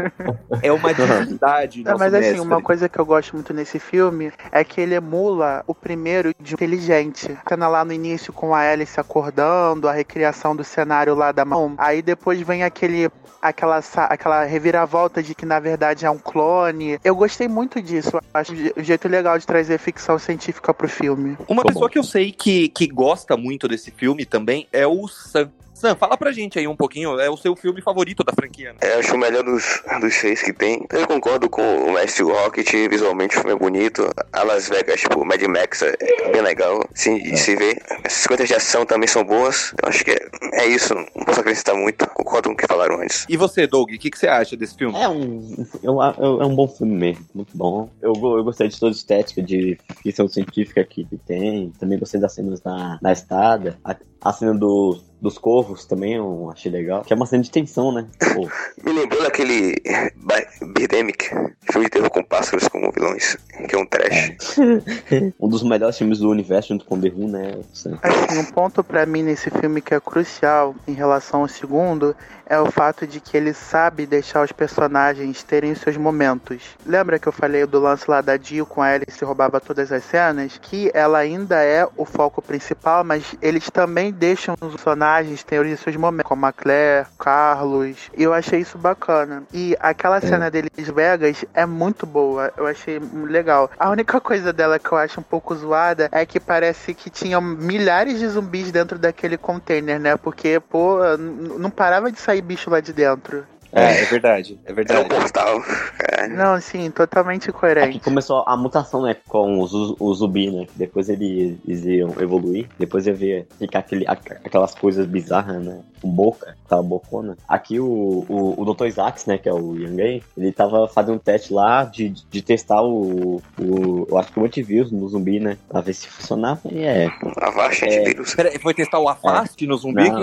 [SPEAKER 1] é uma divindade.
[SPEAKER 4] Não, mas assim,
[SPEAKER 1] mestre.
[SPEAKER 4] uma coisa que eu gosto muito nesse filme é que ele emula o primeiro de inteligente. Cena lá no início com a Alice acordando, a recriação do cenário lá da mão. Aí depois vem aquele aquela, aquela reviravolta de que na verdade é um clone. Eu gostei muito disso. Acho um jeito legal de trazer ficção científica pro filme.
[SPEAKER 1] Uma pessoa
[SPEAKER 3] bom.
[SPEAKER 1] que eu sei que, que gosta muito desse filme também é o Sam. Sam, fala pra gente aí um pouquinho. É o seu filme favorito da franquia, né?
[SPEAKER 7] Eu acho o melhor dos, dos seis que tem. Eu concordo com o Mestre Rocket, visualmente o filme é bonito. A Las Vegas, tipo, Mad Max é bem legal, sim, de se ver. As sequências de ação também são boas. Eu acho que é, é isso, não posso acrescentar muito. Concordo com o que falaram antes.
[SPEAKER 1] E você, Doug, o que, que você acha desse filme?
[SPEAKER 3] É um, eu- eu- é um bom filme mesmo, muito bom. Eu, eu gostei de toda a estética de ficção científica que, que tem. Também gostei das cenas na, na estrada. A, a cena do, dos corvos também eu achei legal. Que é uma cena de tensão, né?
[SPEAKER 7] Me lembrou daquele Bi- Birdemic, filme de terror com pássaros como vilões, que é um trash.
[SPEAKER 3] um dos melhores filmes do universo junto com The Who, né?
[SPEAKER 4] Assim, um ponto pra mim nesse filme que é crucial em relação ao segundo é o fato de que ele sabe deixar os personagens terem os seus momentos. Lembra que eu falei do lance lá da Jill com a Alice roubava todas as cenas? Que ela ainda é o foco principal, mas eles também deixam os personagens terem os seus momentos, como a Claire, Carlos. E eu achei isso bacana. E aquela cena deles Vegas é muito boa. Eu achei legal. A única coisa dela que eu acho um pouco zoada é que parece que tinham milhares de zumbis dentro daquele container, né? Porque, pô, não parava de sair bicho lá de dentro.
[SPEAKER 1] É, é verdade, é
[SPEAKER 7] É um
[SPEAKER 1] verdade.
[SPEAKER 7] portal, cara.
[SPEAKER 4] Não, assim, totalmente
[SPEAKER 3] Aqui
[SPEAKER 4] coerente.
[SPEAKER 3] começou a mutação, né? Com os, os zumbi, né? Depois eles, eles iam evoluir. Depois ia ver ficar aquele, aqu- aquelas coisas bizarras, né? Com boca, aquela bocona. Aqui o, o, o Dr. Isaacs, né? Que é o Yangay, ele tava fazendo um teste lá de, de testar o, o. Eu acho que o antivírus no zumbi, né? Pra ver se funcionava. E é.
[SPEAKER 7] A vasta
[SPEAKER 3] É.
[SPEAKER 7] antivírus.
[SPEAKER 1] Pera, foi testar o Avast no zumbi?
[SPEAKER 3] Não.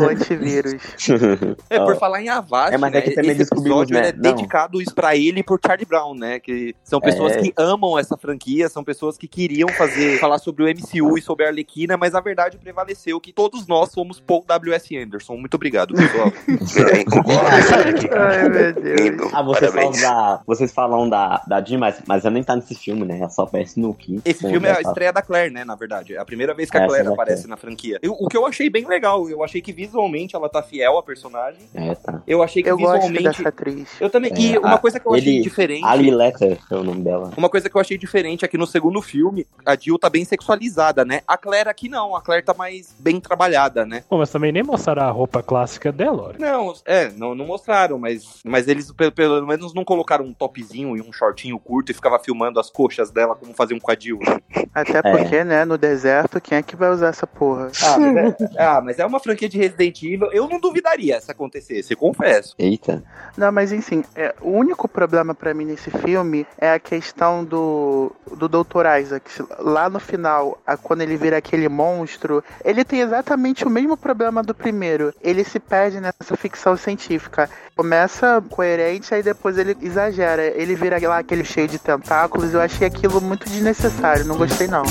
[SPEAKER 4] O antivírus.
[SPEAKER 1] É, por Falar em Avast,
[SPEAKER 3] É, mas é
[SPEAKER 1] né,
[SPEAKER 3] que também
[SPEAKER 1] esse episódio
[SPEAKER 3] né,
[SPEAKER 1] é
[SPEAKER 3] não.
[SPEAKER 1] dedicado isso pra ele e pro Charlie Brown, né? Que são pessoas
[SPEAKER 3] É.
[SPEAKER 1] que amam essa franquia, são pessoas que queriam fazer, falar sobre o MCU e sobre a Arlequina, mas a verdade prevaleceu que todos nós somos Paul W.S. Anderson. Muito obrigado, pessoal.
[SPEAKER 7] Bem.
[SPEAKER 4] Ai, meu Deus.
[SPEAKER 7] Lindo.
[SPEAKER 3] Ah, vocês falam da. Vocês falam da, da Jean, mas, mas ela nem tá nesse filme, né? Ela só aparece no quinto.
[SPEAKER 1] Esse filme é a estreia da Claire, né? Na verdade. É a primeira vez que a Claire aparece na franquia. Eu- o que eu achei bem legal, eu achei que visualmente ela tá fiel à personagem.
[SPEAKER 3] É, tá.
[SPEAKER 1] Eu achei que
[SPEAKER 4] Eu gosto
[SPEAKER 1] visualmente.
[SPEAKER 4] dessa atriz.
[SPEAKER 1] Eu também.
[SPEAKER 3] É,
[SPEAKER 1] e uma
[SPEAKER 3] a-
[SPEAKER 1] coisa que eu achei
[SPEAKER 3] ele-
[SPEAKER 1] diferente.
[SPEAKER 3] Ali Letter é o nome dela.
[SPEAKER 1] Uma coisa que eu achei diferente é que no segundo filme, a Jill tá bem sexualizada, né? A Claire aqui não, a Claire tá mais bem trabalhada, né?
[SPEAKER 6] Pô, mas também nem mostraram a roupa clássica dela, olha.
[SPEAKER 1] Não, é, não, não mostraram, mas, mas eles pe- pelo, menos não colocaram um topzinho e um shortinho curto e ficava filmando as coxas dela como faziam com a Jill. né?
[SPEAKER 4] Até porque, né, no deserto, quem é que vai usar essa porra?
[SPEAKER 1] Ah, mas é, ah, mas é uma franquia de Resident Evil, eu não duvidaria se acontecesse, confesso.
[SPEAKER 3] Eita.
[SPEAKER 4] Não, mas enfim, é, o único problema pra mim nesse filme é a questão do, do Dr. Isaac. Lá no final, a- quando ele vira aquele monstro, ele tem exatamente o mesmo problema do primeiro. Ele se perde nessa ficção científica. Começa coerente, aí depois ele exagera. Ele vira lá aquele cheio de tentáculos. Eu achei aquilo muito desnecessário, não gostei não.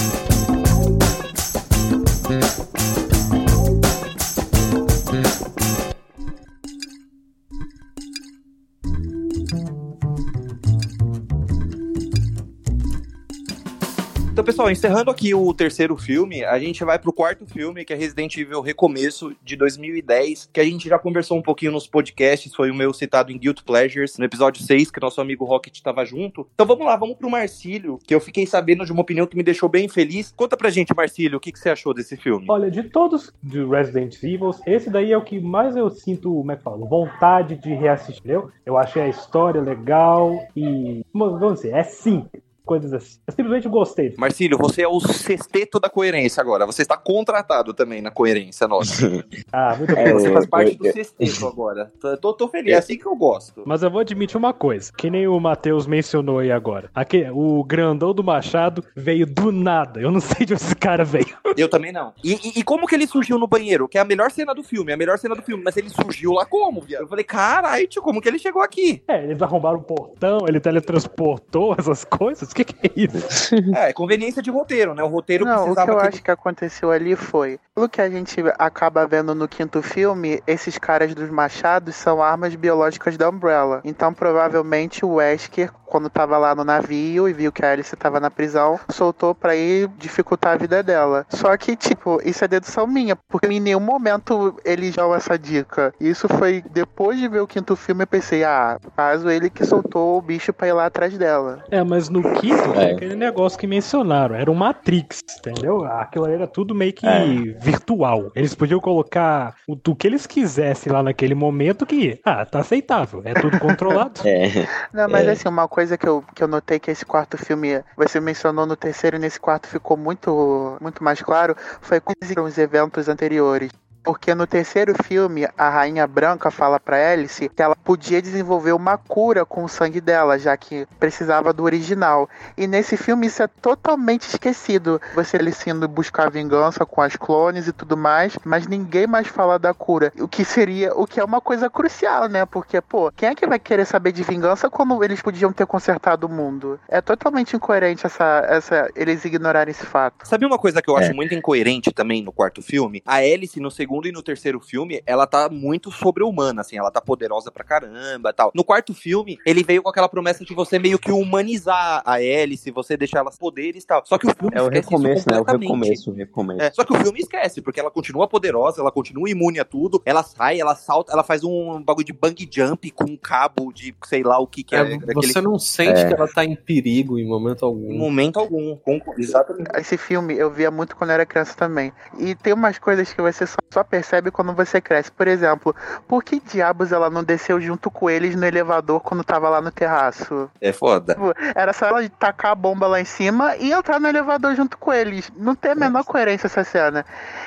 [SPEAKER 1] Então, pessoal, encerrando aqui o terceiro filme, a gente vai pro quarto filme, que é Resident Evil Recomeço, de 2010, que a gente já conversou um pouquinho nos podcasts, foi o meu citado em Guilt Pleasures, no episódio 6, que nosso amigo Rocket tava junto. Então vamos lá, vamos pro Marcílio, que eu fiquei sabendo de uma opinião que me deixou bem feliz. Conta pra gente, Marcílio, o que, que você achou desse filme?
[SPEAKER 6] Olha, de todos de Resident Evil, esse daí é o que mais eu sinto, como é que falo, vontade de reassistir, entendeu? Eu achei a história legal e, vamos dizer, é simples, coisas assim. Eu simplesmente gostei.
[SPEAKER 1] Marcílio, você é o sexteto da coerência agora. Você está contratado também na coerência nossa.
[SPEAKER 6] Ah, muito
[SPEAKER 3] É,
[SPEAKER 6] bem.
[SPEAKER 1] Você
[SPEAKER 3] eu-
[SPEAKER 1] faz parte do
[SPEAKER 3] eu-
[SPEAKER 1] sexteto agora. Tô, tô, feliz, é assim que eu gosto.
[SPEAKER 6] Mas eu vou admitir uma coisa, que nem o Matheus mencionou aí agora. Aqui, o grandão do Machado veio do nada. Eu não sei de onde esse cara veio.
[SPEAKER 1] Eu também não. E, e- e como que ele surgiu no banheiro? Que é a melhor cena do filme, é a melhor cena do filme. Mas ele surgiu lá como, viado? Eu falei, caralho, tio, como que ele chegou aqui?
[SPEAKER 6] É, eles arrombaram o portão, ele teletransportou essas coisas. O que, que é isso?
[SPEAKER 1] É, conveniência de roteiro, né? O roteiro
[SPEAKER 4] Não, o que
[SPEAKER 1] precisava
[SPEAKER 4] eu
[SPEAKER 1] que
[SPEAKER 4] acho que aconteceu ali foi, pelo que a gente acaba vendo no quinto filme, esses caras dos machados são armas biológicas da Umbrella. Então, provavelmente o Wesker, quando tava lá no navio e viu que a Alice tava na prisão, soltou pra ir dificultar a vida dela. Só que, tipo, isso é dedução minha, porque em nenhum momento eles dão essa dica. Isso foi depois de ver o quinto filme, eu pensei, ah, caso ele que soltou o bicho pra ir lá atrás dela.
[SPEAKER 6] É, mas no quinto
[SPEAKER 3] É.
[SPEAKER 6] aquele negócio que mencionaram. Era um Matrix, entendeu? Aquilo era tudo meio que
[SPEAKER 3] É.
[SPEAKER 6] virtual. Eles podiam colocar o, o que eles quisessem lá naquele momento que, ah, tá aceitável. É tudo controlado.
[SPEAKER 3] É,
[SPEAKER 4] Não, mas
[SPEAKER 3] É.
[SPEAKER 4] assim, uma coisa que eu, que eu notei que esse quarto filme, você mencionou no terceiro e nesse quarto ficou muito, muito mais claro, foi com os eventos anteriores. Porque no terceiro filme, a Rainha Branca fala pra Alice que ela podia desenvolver uma cura com o sangue dela, já que precisava do original. E nesse filme isso é totalmente esquecido. Você ali sendo buscar vingança com as clones e tudo mais, mas ninguém mais fala da cura. O que seria, o que é uma coisa crucial, né? Porque, pô, quem é que vai querer saber de vingança quando eles podiam ter consertado o mundo? É totalmente incoerente essa, essa eles ignorarem esse fato.
[SPEAKER 1] Sabe uma coisa que eu
[SPEAKER 3] É.
[SPEAKER 1] acho muito incoerente também no quarto filme? A Alice, no segundo e no terceiro filme, ela tá muito sobre-humana, assim, ela tá poderosa pra caramba e tal. No quarto filme, ele veio com aquela promessa de você meio que humanizar a Alice, você deixar elas poderes e tal. Só que o filme
[SPEAKER 3] é o recomeço,
[SPEAKER 1] isso
[SPEAKER 3] né? O recomeço, o recomeço.
[SPEAKER 1] É, só que o filme esquece, porque ela continua poderosa, ela continua imune a tudo, ela sai, ela salta, ela faz um bagulho de bang jump com um cabo de sei lá o que que é,
[SPEAKER 5] É,
[SPEAKER 1] daquele
[SPEAKER 5] você não sente
[SPEAKER 3] É.
[SPEAKER 5] que ela tá em perigo em momento
[SPEAKER 1] em
[SPEAKER 5] algum.
[SPEAKER 1] momento algum. Concordo, exatamente.
[SPEAKER 4] Esse filme eu via muito quando eu era criança também. E tem umas coisas que você só, só percebe quando você cresce. Por exemplo, por que diabos ela não desceu junto com eles no elevador quando tava lá no terraço?
[SPEAKER 1] É foda.
[SPEAKER 4] Tipo, Era só ela tacar a bomba lá em cima e entrar no elevador junto com eles. Não tem a menor coerência essa cena.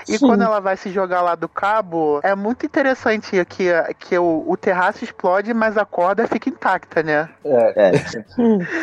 [SPEAKER 4] E
[SPEAKER 3] Sim.
[SPEAKER 4] quando ela vai se jogar lá do cabo, é muito interessante que, que o, o terraço explode, mas a corda fica intacta, né?
[SPEAKER 3] É.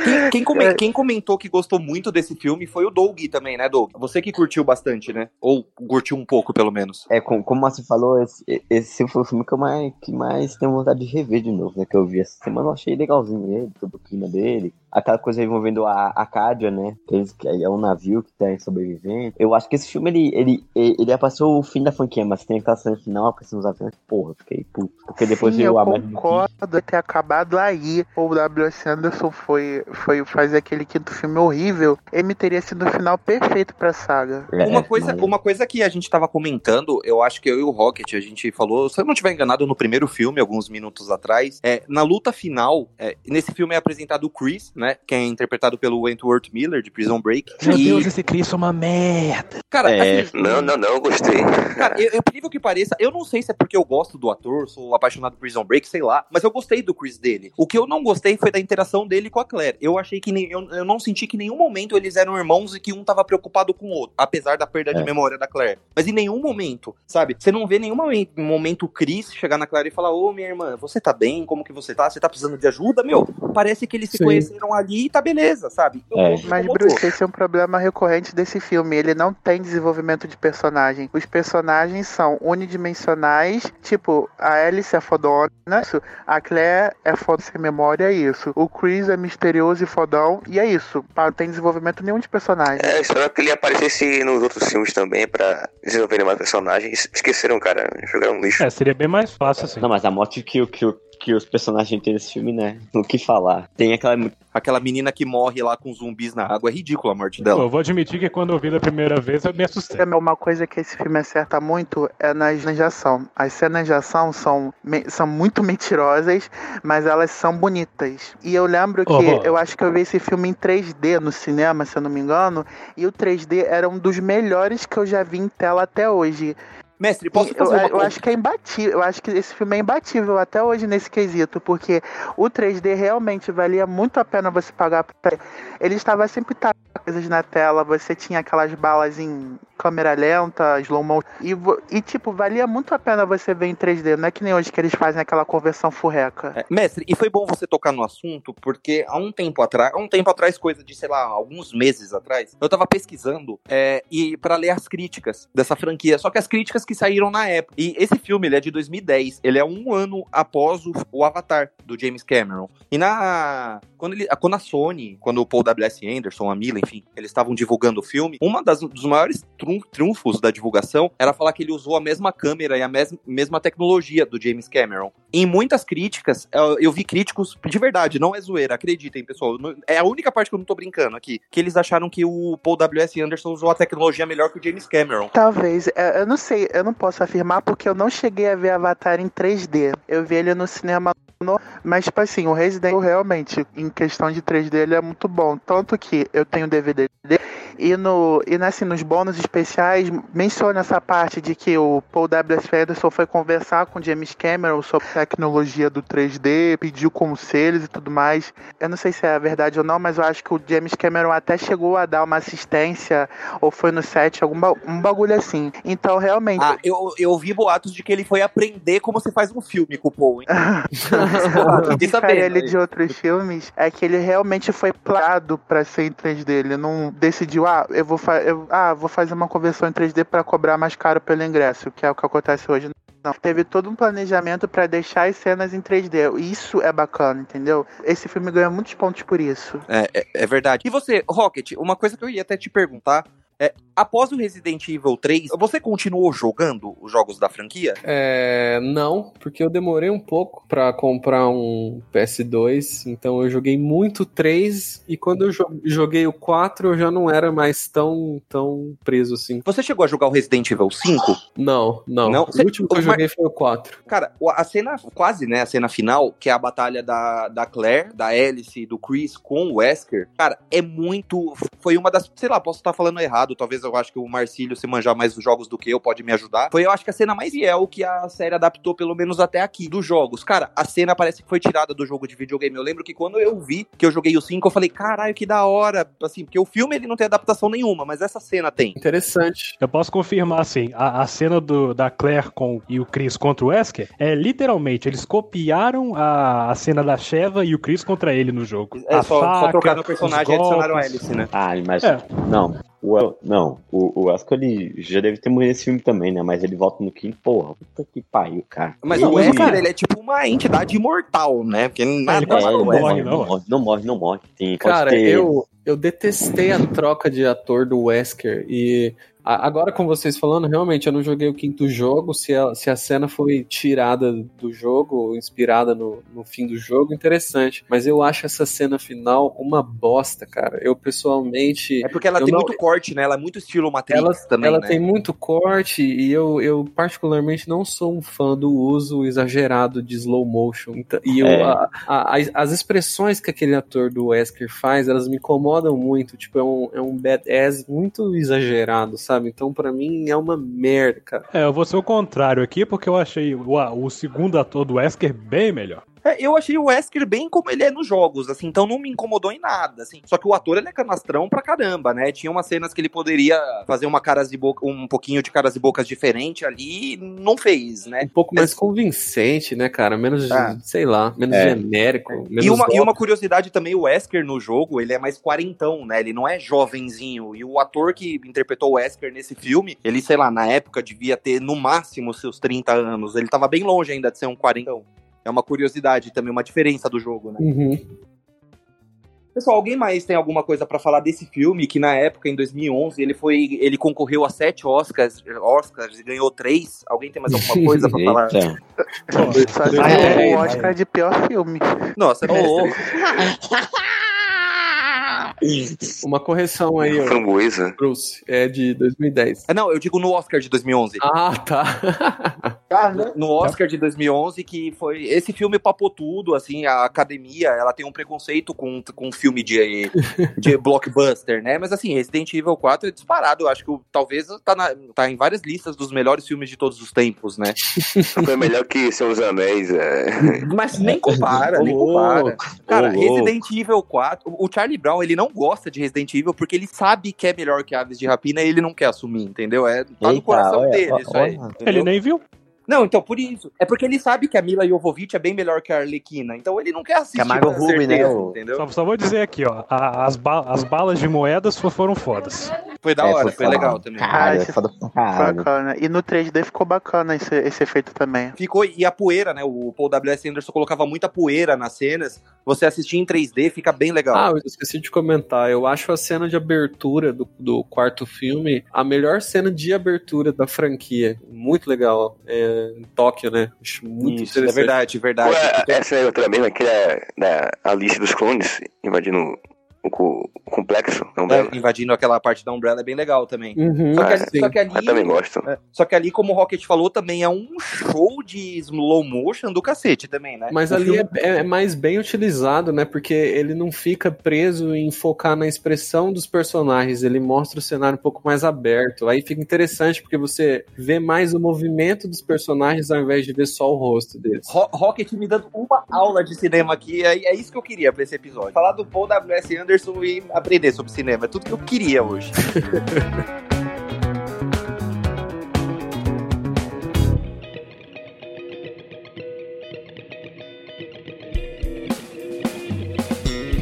[SPEAKER 1] Quem, quem come- quem comentou que gostou muito desse filme foi o Doug também, né, Doug? Você que curtiu bastante, né? Ou curtiu um pouco, pelo menos.
[SPEAKER 3] É, com- como você falou, esse, esse foi o filme que eu mais, que mais tenho vontade de rever de novo, né? Que eu vi essa semana, eu achei legalzinho ele, todo o clima dele. Aquela coisa envolvendo a Acadia, né? Que, eles- que é um navio que tá sobrevivendo. Eu acho que esse filme, ele, ele, ele, passou o fim da franquia, mas tem aquela cena final, aparecendo os aviões, porra, eu fiquei puto. Porque depois
[SPEAKER 4] Sim,
[SPEAKER 3] veio
[SPEAKER 4] eu
[SPEAKER 3] a Max.
[SPEAKER 4] concordo ter acabado aí. O W.S. Anderson foi, foi fazer aquele quinto filme horrível. Ele teria sido o final perfeito pra saga.
[SPEAKER 3] É,
[SPEAKER 1] Uma coisa,
[SPEAKER 3] mas-
[SPEAKER 1] uma coisa que a gente tava comentando, eu acho que eu e o Rocket, a gente falou, se eu não estiver enganado, no primeiro filme, alguns minutos atrás, é, na luta final, é, nesse filme é apresentado o Chris, né? Que é interpretado pelo Wentworth Miller, de Prison Break.
[SPEAKER 6] Meu
[SPEAKER 1] e,
[SPEAKER 6] Deus, esse Chris é uma merda.
[SPEAKER 1] cara,
[SPEAKER 3] É.
[SPEAKER 1] assim,
[SPEAKER 7] Não, não, não, eu gostei.
[SPEAKER 1] Cara, eu, eu incrível que pareça, eu não sei se é porque eu gosto do ator, sou apaixonado por Prison Break, sei lá, mas eu gostei do Chris dele. O que eu não gostei foi da interação dele com a Claire. Eu achei que nem, eu, eu não senti que em nenhum momento eles eram irmãos e que um tava preocupado com o outro, apesar da perda de
[SPEAKER 3] É.
[SPEAKER 1] memória da Claire. Mas em nenhum momento, sabe? Você não vê nenhum momento, momento o Chris chegar na Claire e falar: Ô, minha irmã, você tá bem? Como que você tá? Você tá precisando de ajuda? Meu, parece que eles se
[SPEAKER 5] Sim.
[SPEAKER 1] conheceram ali e tá beleza, sabe? Eu-
[SPEAKER 3] É.
[SPEAKER 4] Mas, Bruce, esse é um problema recorrente desse filme. Ele não tem desenvolvimento de personagem. Os personagens são unidimensionais. Tipo, a Alice é fodona, isso. A Claire é foda sem memória, é isso. O Chris é misterioso e fodão, e é isso. Não tem desenvolvimento nenhum de personagem.
[SPEAKER 7] É, esperava que ele aparecesse nos outros filmes também pra desenvolverem mais personagens. Esqueceram, cara. Jogaram um lixo.
[SPEAKER 6] É, seria bem mais fácil assim.
[SPEAKER 3] Não, mas a morte que, o- que, que os personagens têm nesse filme, né? No que falar. Tem aquela.
[SPEAKER 1] Aquela menina que morre lá com zumbis na água, é ridícula a morte dela.
[SPEAKER 6] eu vou admitir que quando eu vi da primeira vez eu me assustei.
[SPEAKER 4] Também Uma coisa que esse filme acerta muito é nas cenas de ação. As cenas de ação são, me- são muito mentirosas, mas elas são bonitas. E eu lembro que eu acho que eu vi esse filme em 3D no cinema, se eu não me engano, e o 3D era um dos melhores que eu já vi em tela até hoje.
[SPEAKER 1] Mestre, posso
[SPEAKER 4] E eu,
[SPEAKER 1] fazer uma
[SPEAKER 4] eu acho que é imbatível, eu acho que esse filme é imbatível até hoje nesse quesito, porque o 3D realmente valia muito a pena você pagar pra... Ele. Estava sempre tacando coisas na tela, você tinha aquelas balas em, câmera lenta, slow motion. E, e, tipo, valia muito a pena você ver em 3D. Não é que nem hoje que eles fazem aquela conversão furreca.
[SPEAKER 1] É, mestre, e foi bom você tocar no assunto, porque há um tempo atrás, há um tempo atrás, coisa de, sei lá, alguns meses atrás, eu tava pesquisando é, e para ler as críticas dessa franquia, só que as críticas que saíram na época. E esse filme, ele é de 2010, ele é um ano após o, o Avatar, do James Cameron. E na... Quando, ele, quando a Sony, quando o Paul W.S. Anderson, a Mila, enfim, eles estavam divulgando o filme, uma das, dos maiores triunfos da divulgação era falar que ele usou a mesma câmera e a mes, mesma tecnologia do James Cameron. Em muitas críticas, eu, eu vi críticos de verdade, não é zoeira, acreditem, pessoal. É a única parte que eu não tô brincando aqui, que eles acharam que o Paul W.S. Anderson usou a tecnologia melhor que o James Cameron.
[SPEAKER 4] Talvez, é, eu não sei, eu não posso afirmar porque eu não cheguei a ver Avatar em 3D. Eu vi ele no cinema. Mas, tipo assim, o Resident Evil realmente, em questão de 3D, ele é muito bom. Tanto que eu tenho DVD dele. E, no, e assim, nos bônus especiais, menciona essa parte de que o Paul W.S. Anderson foi conversar com James Cameron sobre tecnologia do 3D, pediu conselhos e tudo mais. Eu não sei se é verdade ou não, mas eu acho que o James Cameron até chegou a dar uma assistência, ou foi no set, algum ba- um bagulho assim. Então, realmente.
[SPEAKER 1] Ah, eu, eu ouvi boatos de que ele foi aprender como se faz um filme com o Paul, hein?
[SPEAKER 4] o que difere
[SPEAKER 1] sabendo,
[SPEAKER 4] ele de outros filmes é que ele realmente foi plano pra ser em 3D. Ele não decidiu, ah, eu vou, eu, ah, vou fazer uma conversão em 3D pra cobrar mais caro pelo ingresso, que é o que acontece hoje. Não, teve todo um planejamento pra deixar as cenas em 3D. Isso é bacana, entendeu? Esse filme ganha muitos pontos por isso.
[SPEAKER 1] É, é, é verdade. E você, Rocket, uma coisa que eu ia até te perguntar é, após o Resident Evil 3, você continuou jogando os jogos da franquia?
[SPEAKER 5] É, não, porque eu demorei um pouco pra comprar um PS2, então eu joguei muito o 3 e quando eu jo- joguei o 4 eu já não era mais tão, tão preso assim.
[SPEAKER 1] Você chegou a jogar o Resident Evil 5?
[SPEAKER 5] Não, não.
[SPEAKER 1] Não?
[SPEAKER 5] O
[SPEAKER 1] Cê-
[SPEAKER 5] último que eu joguei foi o 4.
[SPEAKER 1] Cara, o- a cena, quase, né, a cena final, que é a batalha da, da Claire, da Alice do Chris com o Wesker, cara, é muito. Foi uma das. Sei lá, posso estar falando errado, talvez eu acho que o Marcílio, se manjar mais dos jogos do que eu, pode me ajudar. Foi, eu acho que a cena mais fiel que a série adaptou, pelo menos até aqui, dos jogos. Cara, a cena parece que foi tirada do jogo de videogame. Eu lembro que quando eu vi que eu joguei o 5, eu falei, caralho, que da hora. Assim, porque o filme ele não tem adaptação nenhuma, mas essa cena tem.
[SPEAKER 5] Interessante.
[SPEAKER 6] Eu posso confirmar, assim, a, a cena do, da Claire com, e o Chris contra o Wesker é literalmente, eles copiaram a, a cena da Sheva e o Chris contra ele no jogo.
[SPEAKER 1] É
[SPEAKER 6] a
[SPEAKER 1] só, só no personagem e adicionaram a. Alice, né?
[SPEAKER 3] Ah, mas.
[SPEAKER 6] É.
[SPEAKER 3] Não. O, El- não, o, o Asco ele já deve ter morrido nesse filme também, né? Mas ele volta no quinto, porra, puta que pariu, cara.
[SPEAKER 1] Mas o Wesker,
[SPEAKER 6] cara-
[SPEAKER 1] ele é tipo uma entidade imortal, né? Porque nada
[SPEAKER 6] ele
[SPEAKER 3] É,
[SPEAKER 6] quase
[SPEAKER 3] ele
[SPEAKER 6] não
[SPEAKER 3] morre,
[SPEAKER 6] morre,
[SPEAKER 3] não,
[SPEAKER 6] não.
[SPEAKER 3] morre, não morre, não morre. Pode
[SPEAKER 5] Cara,
[SPEAKER 3] ter-
[SPEAKER 5] eu, eu detestei a troca de ator do Wesker e agora com vocês falando, realmente eu não joguei o quinto jogo, se a, se a cena foi tirada do jogo, ou inspirada no, no fim do jogo, interessante. Mas eu acho essa cena final uma bosta, cara. Eu pessoalmente...
[SPEAKER 1] É porque ela tem
[SPEAKER 5] não-
[SPEAKER 1] muito corte, né? Ela é muito estilo Matrix
[SPEAKER 5] Ela,
[SPEAKER 1] também,
[SPEAKER 5] ela
[SPEAKER 1] né?
[SPEAKER 5] tem muito corte e eu, eu particularmente não sou um fã do uso exagerado de slow motion. Então- e eu-
[SPEAKER 3] É.
[SPEAKER 5] a- a- as, as expressões que aquele ator do Wesker faz, elas me incomodam muito. Tipo, é um, é um badass muito exagerado, sabe? Então, pra mim, é uma merda, cara.
[SPEAKER 6] É, eu vou ser o contrário aqui, porque eu achei o, o segundo ator do Wesker bem melhor.
[SPEAKER 1] É, eu achei o Wesker bem como ele é nos jogos, assim, então não me incomodou em nada, assim. Só que o ator, ele é canastrão pra caramba, né? Tinha umas cenas que ele poderia fazer uma caras de boca, um pouquinho de caras e bocas diferente ali, e não fez, né?
[SPEAKER 5] Um pouco mais convincente, né, cara? Menos,
[SPEAKER 1] Ah.
[SPEAKER 5] sei lá, menos
[SPEAKER 3] É.
[SPEAKER 5] genérico. Menos
[SPEAKER 1] E uma, e uma curiosidade também, o Wesker no jogo, ele é mais quarentão, né? Ele não é jovenzinho. E o ator que interpretou o Wesker nesse filme, ele, sei lá, na época devia ter no máximo seus 30 anos. Ele tava bem longe ainda de ser um quarentão. É uma curiosidade também, uma diferença do jogo, né?
[SPEAKER 5] Uhum.
[SPEAKER 1] Pessoal, alguém mais tem alguma coisa pra falar desse filme que na época, em 2011, ele foi, ele concorreu a sete Oscars, Oscars e ganhou três? Alguém tem mais alguma coisa pra falar?
[SPEAKER 4] Tem
[SPEAKER 6] É,
[SPEAKER 4] o Oscar de pior filme.
[SPEAKER 1] Nossa, mestre.
[SPEAKER 5] Uma correção aí, ó,
[SPEAKER 7] Framboesa.
[SPEAKER 5] Bruce. É de 2010.
[SPEAKER 1] Ah, Não, eu digo no Oscar de 2011.
[SPEAKER 5] Ah, tá.
[SPEAKER 1] No Oscar de 2011, que foi. Esse filme papou tudo, assim, a academia, ela tem um preconceito com, com filme de, de blockbuster, né? Mas assim, Resident Evil 4 é disparado. Eu acho que o- talvez tá, na- tá em várias listas dos melhores filmes de todos os tempos, né?
[SPEAKER 7] Foi melhor que Senhor dos Anéis. É.
[SPEAKER 1] Mas nem compara, nem compara. Cara. Resident Evil 4, o Charlie Brown, ele não gosta de Resident Evil porque ele sabe que é melhor que Aves de Rapina e ele não quer assumir, entendeu? É, tá no
[SPEAKER 3] Eita,
[SPEAKER 1] coração
[SPEAKER 3] olha,
[SPEAKER 1] dele
[SPEAKER 3] ó,
[SPEAKER 1] isso aí.
[SPEAKER 3] olha.
[SPEAKER 6] Ele nem viu.
[SPEAKER 1] Não, então por isso. É porque ele sabe que a Mila Jovovich é bem melhor que a Arlequina. Então ele não quer assistir
[SPEAKER 3] Que a Margot
[SPEAKER 1] com
[SPEAKER 3] Robbie, né,
[SPEAKER 1] entendeu?
[SPEAKER 6] Só, só vou dizer aqui, ó. a- as, ba- as balas de moedas fo- foram fodas.
[SPEAKER 1] Foi da
[SPEAKER 3] É,
[SPEAKER 1] hora, foi
[SPEAKER 3] foda.
[SPEAKER 1] legal também.
[SPEAKER 3] Caralho,
[SPEAKER 4] Ah,
[SPEAKER 3] é foda pra caralho.
[SPEAKER 4] Bacana. E no 3D ficou bacana esse, esse efeito também.
[SPEAKER 1] Ficou, e a poeira, né? O Paul W.S. Anderson colocava muita poeira nas cenas. Você assistir em 3D fica bem legal.
[SPEAKER 5] Ah, eu esqueci de comentar. Eu acho a cena de abertura do, do quarto filme a melhor cena de abertura da franquia. Muito legal. É, em Tóquio, né? Acho muito
[SPEAKER 1] Isso, é verdade, verdade.
[SPEAKER 7] Ué, essa é outra mesma, que é da Alice dos Clones, invadindo o, co- o complexo. Não
[SPEAKER 1] É,
[SPEAKER 7] é,
[SPEAKER 1] invadindo aquela parte da Umbrella é bem legal também.
[SPEAKER 5] Uhum,
[SPEAKER 1] Só que, ali-
[SPEAKER 5] sim.
[SPEAKER 1] só que ali.
[SPEAKER 7] Eu também gosto.
[SPEAKER 1] é, só que ali, como o Rocket falou, também é um show de slow motion do cacete também, né?
[SPEAKER 5] Mas
[SPEAKER 1] O
[SPEAKER 5] ali
[SPEAKER 1] filme-
[SPEAKER 5] é, é mais bem utilizado, né? Porque ele não fica preso em focar na expressão dos personagens, ele mostra o cenário um pouco mais aberto. Aí fica interessante porque você vê mais o movimento dos personagens ao invés de ver só o rosto deles.
[SPEAKER 1] Ro- Rocket me dando uma aula de cinema aqui, é, é isso que eu queria pra esse episódio. Falar do Paul W.S. Anderson e aprender sobre cinema. É tudo que eu queria hoje.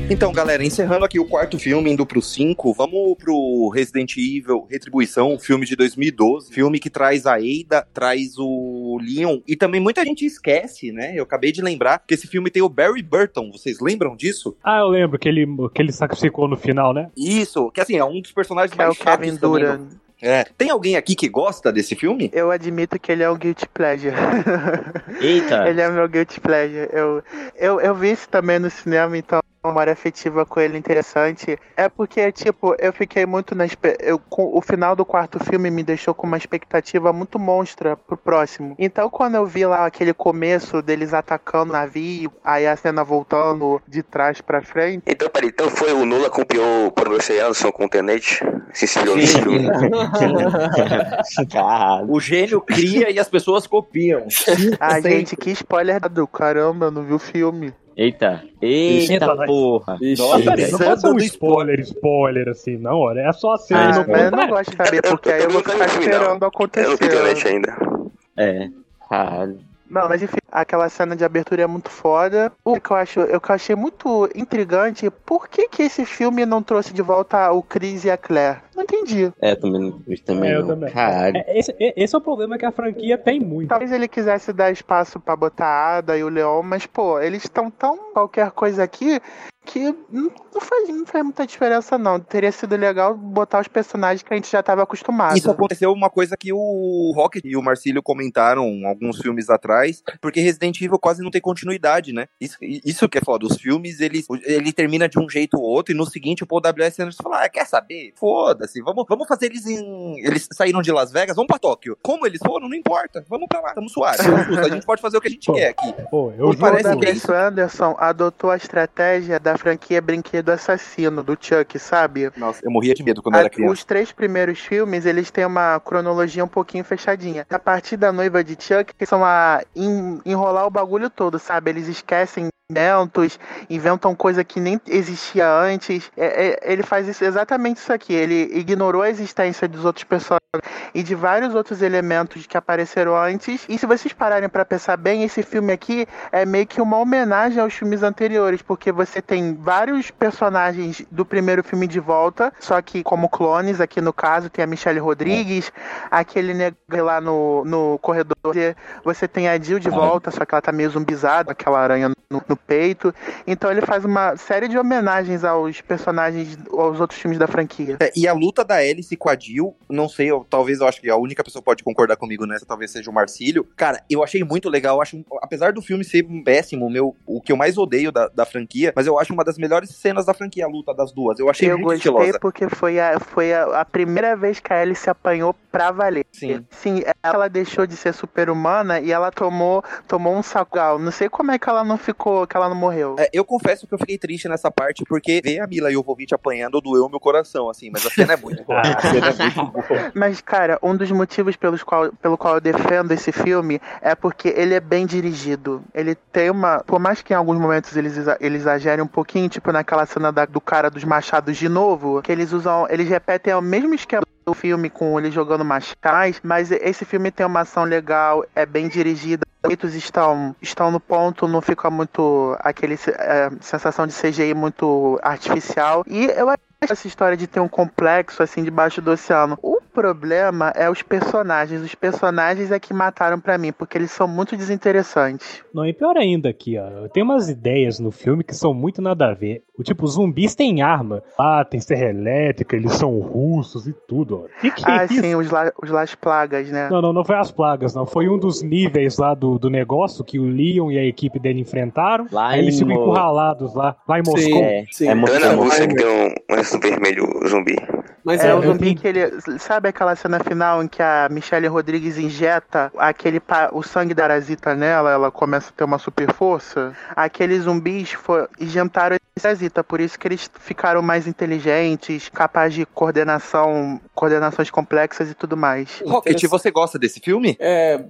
[SPEAKER 1] Então, galera, encerrando aqui o quarto filme, indo pro 5, vamos pro Resident Evil Retribuição, filme de 2012. Filme que traz a Ada, traz o Leon. E também muita gente esquece, né? Eu acabei de lembrar que esse filme tem o Barry Burton. Vocês lembram disso?
[SPEAKER 6] Ah, eu lembro que ele, que ele sacrificou no final, né?
[SPEAKER 1] Isso, que assim, é um dos personagens
[SPEAKER 4] Que é
[SPEAKER 1] mais
[SPEAKER 4] o Kevin
[SPEAKER 1] chatos também.
[SPEAKER 4] Duran.
[SPEAKER 1] do- É. Tem alguém aqui que gosta desse filme?
[SPEAKER 4] Eu admito que ele é um guilty pleasure.
[SPEAKER 3] Eita,
[SPEAKER 4] ele é meu guilty pleasure. Eu, eu, eu vi isso também no cinema, então memória afetiva com ele interessante. É porque, tipo, eu fiquei muito na eu com O final do quarto filme me deixou com uma expectativa muito monstra pro próximo. Então, quando eu vi lá aquele começo deles atacando o navio, aí a cena voltando de trás pra frente.
[SPEAKER 7] Então, peraí, então foi o Nula copiou o Professor Anderson com o Tenente? Se inspirou nesse filme?
[SPEAKER 1] O gênio cria e as pessoas copiam.
[SPEAKER 4] Ah,
[SPEAKER 1] Sempre.
[SPEAKER 4] gente, que spoiler do caramba, não viu o filme.
[SPEAKER 3] Eita, eita
[SPEAKER 6] Eita,
[SPEAKER 3] porra.
[SPEAKER 5] Ixi,
[SPEAKER 1] Nossa,
[SPEAKER 6] peraí, não pode ser um spoiler, spoiler, assim, não, olha. É só a cena
[SPEAKER 4] Ah,
[SPEAKER 6] no
[SPEAKER 4] mas eu não gosto de saber,
[SPEAKER 7] Eu-
[SPEAKER 4] porque aí eu vou ficar esperando
[SPEAKER 7] Eu não vi
[SPEAKER 4] acontecer.
[SPEAKER 7] Ainda.
[SPEAKER 3] É, caralho.
[SPEAKER 4] Não, mas enfim, aquela cena de abertura é muito foda. O que eu acho, eu que eu achei muito intrigante, por que que esse filme não trouxe de volta o Chris e a Claire? Não entendi.
[SPEAKER 3] É, também, também
[SPEAKER 6] É, eu
[SPEAKER 3] não.
[SPEAKER 6] também.
[SPEAKER 3] Caralho.
[SPEAKER 6] É, esse, é- esse é o problema que a franquia tem muito.
[SPEAKER 4] Talvez ele quisesse dar espaço pra botar a Ada e o Leon, mas pô, eles estão tão qualquer coisa aqui que não faz, não faz muita diferença não. Teria sido legal botar os personagens que a gente já tava acostumado.
[SPEAKER 1] Isso aconteceu uma coisa que o Rocket e o Marcílio comentaram alguns filmes atrás, porque Resident Evil quase não tem continuidade, né? Isso, isso que é foda. Os filmes, eles, ele termina de um jeito ou outro, e no seguinte o Paul W.S. Anderson fala, ah, quer saber? Foda-se, vamos, vamos fazer eles em... Eles saíram de Las Vegas, vamos pra Tóquio. Como eles foram, não importa. Vamos pra lá, tamo suave. tamo justo, A gente pode fazer o que a gente
[SPEAKER 6] Pô.
[SPEAKER 1] quer aqui.
[SPEAKER 6] Pô, eu juro.
[SPEAKER 1] parece
[SPEAKER 4] o
[SPEAKER 1] que é
[SPEAKER 4] Wes Anderson adotou a estratégia da franquia Brinquedo Assassino, do Chuck, sabe?
[SPEAKER 1] Nossa, eu morria de medo quando eu era
[SPEAKER 4] A-
[SPEAKER 1] criança.
[SPEAKER 4] Os três primeiros filmes, eles têm uma cronologia um pouquinho fechadinha. A partir da noiva de Chuck, que são a en- enrolar o bagulho todo, sabe? Eles esquecem inventos, inventam coisa que nem existia antes. É- é- ele faz isso, exatamente isso aqui. Ele ignorou a existência dos outros personagens e de vários outros elementos que apareceram antes. E se vocês pararem pra pensar bem, esse filme aqui é meio que uma homenagem aos filmes anteriores, porque você tem vários personagens do primeiro filme de volta, só que como clones, aqui no caso tem a Michelle Rodrigues, aquele negro lá no, no corredor, você tem a Jill de volta, só que ela tá meio zumbizada, aquela aranha no, no peito. Então ele faz uma série de homenagens aos personagens, aos outros filmes da franquia.
[SPEAKER 1] É, e a luta da Alice com a Jill, não sei, eu, talvez eu acho que a única pessoa que pode concordar comigo nessa talvez seja o Marcílio. Cara, eu achei muito legal, acho, apesar do filme ser péssimo, meu, o que eu mais odeio da, da franquia, mas eu acho uma das melhores cenas da franquia, a luta das duas. Eu achei
[SPEAKER 4] eu
[SPEAKER 1] muito
[SPEAKER 4] gostei
[SPEAKER 1] estilosa.
[SPEAKER 4] porque foi, a, foi a, a primeira vez que a se apanhou pra valer.
[SPEAKER 1] Sim.
[SPEAKER 4] Sim, ela deixou de ser super-humana e ela tomou, tomou um saco. Não sei como é que ela não ficou que ela não morreu.
[SPEAKER 1] É, eu confesso que eu fiquei triste nessa parte, porque ver a Mila Jovovich apanhando doeu meu coração, assim, mas a cena é muito boa. A cena é muito boa.
[SPEAKER 4] Mas, cara, um dos motivos pelos qual, pelo qual eu defendo esse filme é porque ele é bem dirigido. Ele tem uma. Por mais que em alguns momentos eles, eles exagerem um pouquinho, tipo naquela cena da- do cara dos machados de novo, que eles usam. Eles repetem o mesmo esquema do filme com ele jogando machás, mas esse filme tem uma ação legal, é bem dirigida. Os efeitos estão, estão no ponto, não fica muito aquele é, sensação de CGI muito artificial. E eu acho essa história de ter um complexo assim debaixo do oceano. O problema é os personagens. Os personagens é que mataram pra mim, porque eles são muito desinteressantes.
[SPEAKER 6] Não, e pior ainda aqui, ó. Tem umas ideias no filme que são muito nada a ver. O tipo, os zumbis têm arma. Ah, tem serra elétrica, eles são russos e tudo, ó. Que que é
[SPEAKER 4] Ah,
[SPEAKER 6] isso?
[SPEAKER 4] sim, os, la, os Las Plagas, né?
[SPEAKER 6] Não, não, não foi as plagas, não. Foi um dos níveis lá do, do negócio que o Leon e a equipe dele enfrentaram.
[SPEAKER 3] Lá
[SPEAKER 6] Aí eles ficam
[SPEAKER 3] Mo-
[SPEAKER 6] encurralados lá, lá em Moscou.
[SPEAKER 5] Sim,
[SPEAKER 3] É,
[SPEAKER 5] sim.
[SPEAKER 3] é Moscou.
[SPEAKER 7] Rússia que tem um, um vermelho zumbi.
[SPEAKER 5] Mas
[SPEAKER 4] É,
[SPEAKER 5] é,
[SPEAKER 4] o zumbi que ele. Sabe aquela cena final em que a Michelle Rodrigues injeta aquele pa- o sangue da parasita nela, ela começa a ter uma super força? Aqueles zumbis foi, injetaram esse parasita, por isso que eles ficaram mais inteligentes, capazes de coordenação, coordenações complexas e tudo mais.
[SPEAKER 1] Rocket, você gosta desse filme?
[SPEAKER 5] É,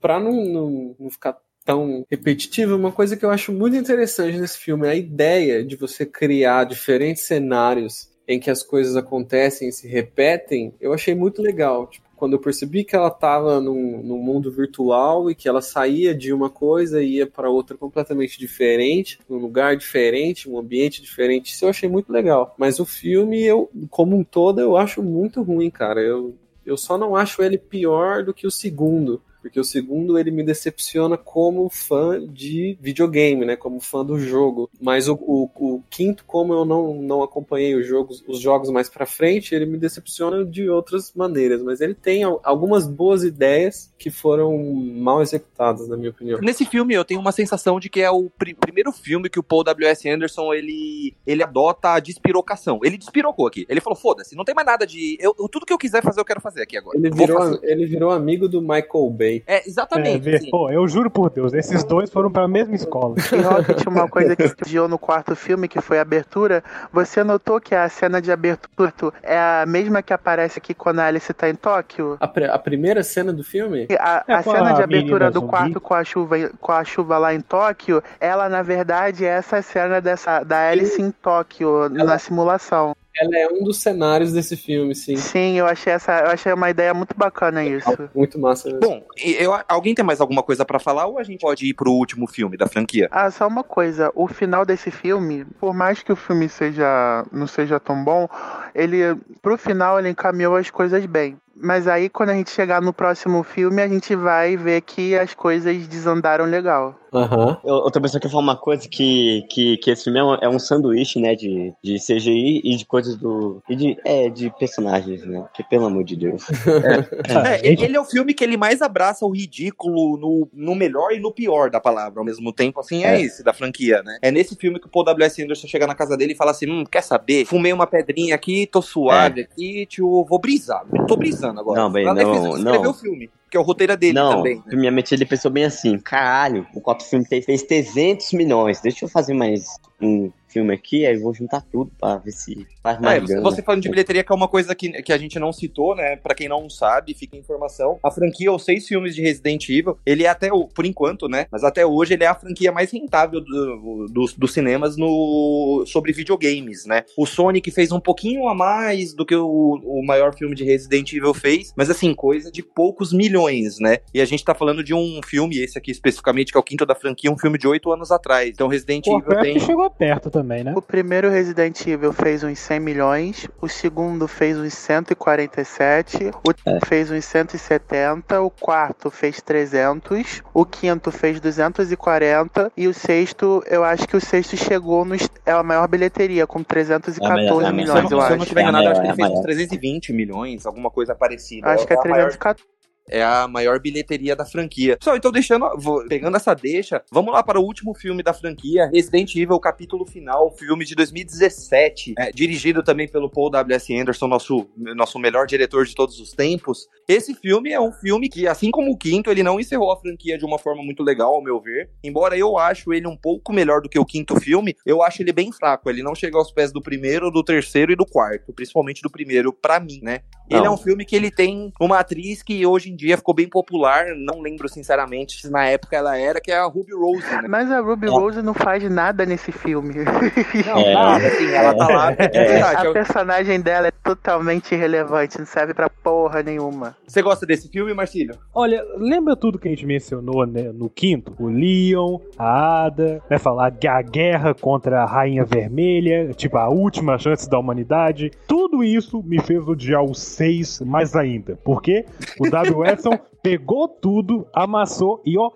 [SPEAKER 5] pra não, não, não ficar tão repetitivo, uma coisa que eu acho muito interessante nesse filme é a ideia de você criar diferentes cenários em que as coisas acontecem e se repetem. Eu achei muito legal. Tipo, quando eu percebi que ela estava num, num mundo virtual e que ela saía de uma coisa e ia para outra completamente diferente, num lugar diferente, um ambiente diferente, isso eu achei muito legal. Mas o filme, eu, como um todo, eu acho muito ruim, cara. Eu, eu só não acho ele pior do que o segundo. Porque o segundo ele me decepciona como fã de videogame, né? Como fã do jogo. Mas o, o, o quinto, como eu não, não acompanhei os jogos, os jogos mais pra frente, ele me decepciona de outras maneiras. Mas ele tem al- algumas boas ideias que foram mal executadas, na minha opinião.
[SPEAKER 1] Nesse filme eu tenho uma sensação de que é o pri- primeiro filme que o Paul W.S. Anderson ele, ele adota a despirocação. Ele despirocou aqui. Ele falou: foda-se, não tem mais nada de. Eu, tudo que eu quiser fazer, eu quero fazer aqui agora.
[SPEAKER 5] Ele virou, ele virou amigo do Michael Bay.
[SPEAKER 1] É,
[SPEAKER 6] É,
[SPEAKER 1] exatamente.
[SPEAKER 6] vê-
[SPEAKER 1] assim.
[SPEAKER 6] pô, eu juro por Deus, esses dois foram pra mesma escola.
[SPEAKER 4] E Rocket, uma coisa que surgiu no quarto filme, que foi a abertura, você notou que a cena de abertura é a mesma que aparece aqui quando a Alice tá em Tóquio?
[SPEAKER 5] A, a primeira cena do filme?
[SPEAKER 4] A,
[SPEAKER 6] É,
[SPEAKER 4] a cena
[SPEAKER 6] a
[SPEAKER 4] de abertura do
[SPEAKER 6] zumbi.
[SPEAKER 4] quarto com a chuva com a chuva lá em Tóquio, ela na verdade é essa cena dessa da Alice em Tóquio na simulação.
[SPEAKER 5] Ela é um dos cenários desse filme, sim.
[SPEAKER 4] Sim, eu achei essa, eu achei uma ideia muito bacana isso.
[SPEAKER 5] Muito massa mesmo.
[SPEAKER 1] Bom, e eu, alguém tem mais alguma coisa pra falar ou a gente pode ir pro último filme da franquia?
[SPEAKER 4] Ah, só uma coisa, o final desse filme, por mais que o filme seja não seja tão bom, ele pro final ele encaminhou as coisas bem. Mas aí quando a gente chegar no próximo filme, a gente vai ver que as coisas desandaram legal.
[SPEAKER 5] Aham.
[SPEAKER 3] Eu- Outra pessoa quer falar uma coisa que, que, que esse filme é um, é um sanduíche, né, de, de CGI e de coisas do... E de, é, de personagens, né, que pelo amor de Deus.
[SPEAKER 1] É, ele ele é o filme que ele mais abraça o ridículo no, no melhor e no pior da palavra ao mesmo tempo. Assim, é,
[SPEAKER 3] É.
[SPEAKER 1] esse da franquia, né? É nesse filme que o Paul W.S. Anderson chega na casa dele e fala assim: hum, quer saber? Fumei uma pedrinha aqui, tô suave aqui, tio, vou brisar. Tô brisando agora.
[SPEAKER 3] Não, bem, não, não.
[SPEAKER 1] o filme, que é o roteiro dele
[SPEAKER 3] Não,
[SPEAKER 1] também. né?
[SPEAKER 3] primeiramente ele pensou bem assim, caralho, o quarto filme fez, fez 300 milhões, deixa eu fazer mais um filme aqui, aí eu vou juntar tudo pra ver se faz
[SPEAKER 1] É,
[SPEAKER 3] mais
[SPEAKER 1] você,
[SPEAKER 3] grana.
[SPEAKER 1] você falando de bilheteria, que é uma coisa que, que a gente não citou, né? Pra quem não sabe, fica a informação. A franquia, os seis filmes de Resident Evil, ele é até, o- por enquanto, né? Mas até hoje ele é a franquia mais rentável do- dos, dos cinemas no, sobre videogames, né? O Sonic fez um pouquinho a mais do que o, o maior filme de Resident Evil fez, mas assim, coisa de poucos milhões, né? E a gente tá falando de um filme, esse aqui especificamente, que é o quinto da franquia, um filme de oito anos atrás. Então Resident
[SPEAKER 6] Pô,
[SPEAKER 1] Evil tem.
[SPEAKER 6] chegou perto também, né?
[SPEAKER 4] O primeiro Resident Evil fez uns 100 milhões, o segundo fez uns 147, o terceiro fez uns 170, o quarto fez 300, o quinto fez 240 e o sexto, eu acho que o sexto chegou nos é a maior bilheteria com 314
[SPEAKER 3] É é a
[SPEAKER 4] milhões,
[SPEAKER 3] melhor.
[SPEAKER 4] eu
[SPEAKER 1] se eu não
[SPEAKER 4] acho.
[SPEAKER 1] tiver
[SPEAKER 3] É
[SPEAKER 1] enganado,
[SPEAKER 3] maior,
[SPEAKER 1] acho que
[SPEAKER 3] é
[SPEAKER 1] ele
[SPEAKER 3] a
[SPEAKER 1] fez uns
[SPEAKER 3] maior.
[SPEAKER 1] 320 milhões, alguma coisa parecida.
[SPEAKER 4] Acho que é
[SPEAKER 1] a maior-
[SPEAKER 4] 314.
[SPEAKER 1] É a maior bilheteria da franquia. Só, então deixando, pegando essa deixa, vamos lá para o último filme da franquia, Resident Evil, capítulo final, filme de 2017, é, dirigido também pelo Paul W.S. Anderson, nosso, nosso melhor diretor de todos os tempos. Esse filme é um filme que, assim como o quinto, ele não encerrou a franquia de uma forma muito legal, ao meu ver. Embora eu acho ele um pouco melhor do que o quinto filme, eu acho ele bem fraco. Ele não chega aos pés do primeiro, do terceiro e do quarto, principalmente do primeiro, para mim, né? Ele é um filme que ele tem uma atriz que hoje em dia ficou bem popular, não lembro sinceramente se na época ela era, que é a Ruby Rose, né?
[SPEAKER 4] Mas a Ruby é. Rose não faz nada nesse filme.
[SPEAKER 1] Não, é. nada, assim, ela tá lá. É.
[SPEAKER 4] A personagem dela é totalmente irrelevante, não serve pra porra nenhuma.
[SPEAKER 1] Você gosta desse filme, Marcílio?
[SPEAKER 6] Olha, lembra tudo que a gente mencionou né, no quinto? O Leon, a Ada, né, falar a guerra contra a Rainha Vermelha, tipo, a última chance da humanidade. Tudo isso me fez odiar o 6 mais ainda. Porque o W. Edson pegou tudo, amassou e ó,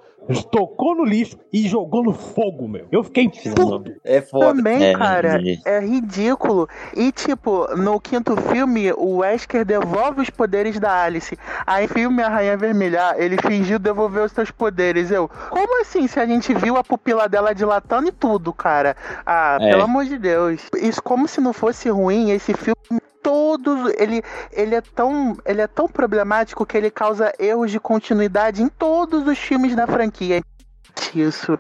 [SPEAKER 6] tocou no lixo e jogou no fogo, meu. Eu fiquei puto.
[SPEAKER 1] É foda.
[SPEAKER 4] Também, é, cara, é ridículo. E, tipo, no quinto filme, o Wesker devolve os poderes da Alice. Aí, filme A Rainha Vermelha, ele fingiu devolver os seus poderes. Eu, como assim? Se a gente viu a pupila dela dilatando e tudo, cara. Ah, é. pelo amor de Deus. Isso, como se não fosse ruim, esse filme todos ele, ele é tão ele é tão problemático que ele causa erros de continuidade em todos os filmes da franquia isso.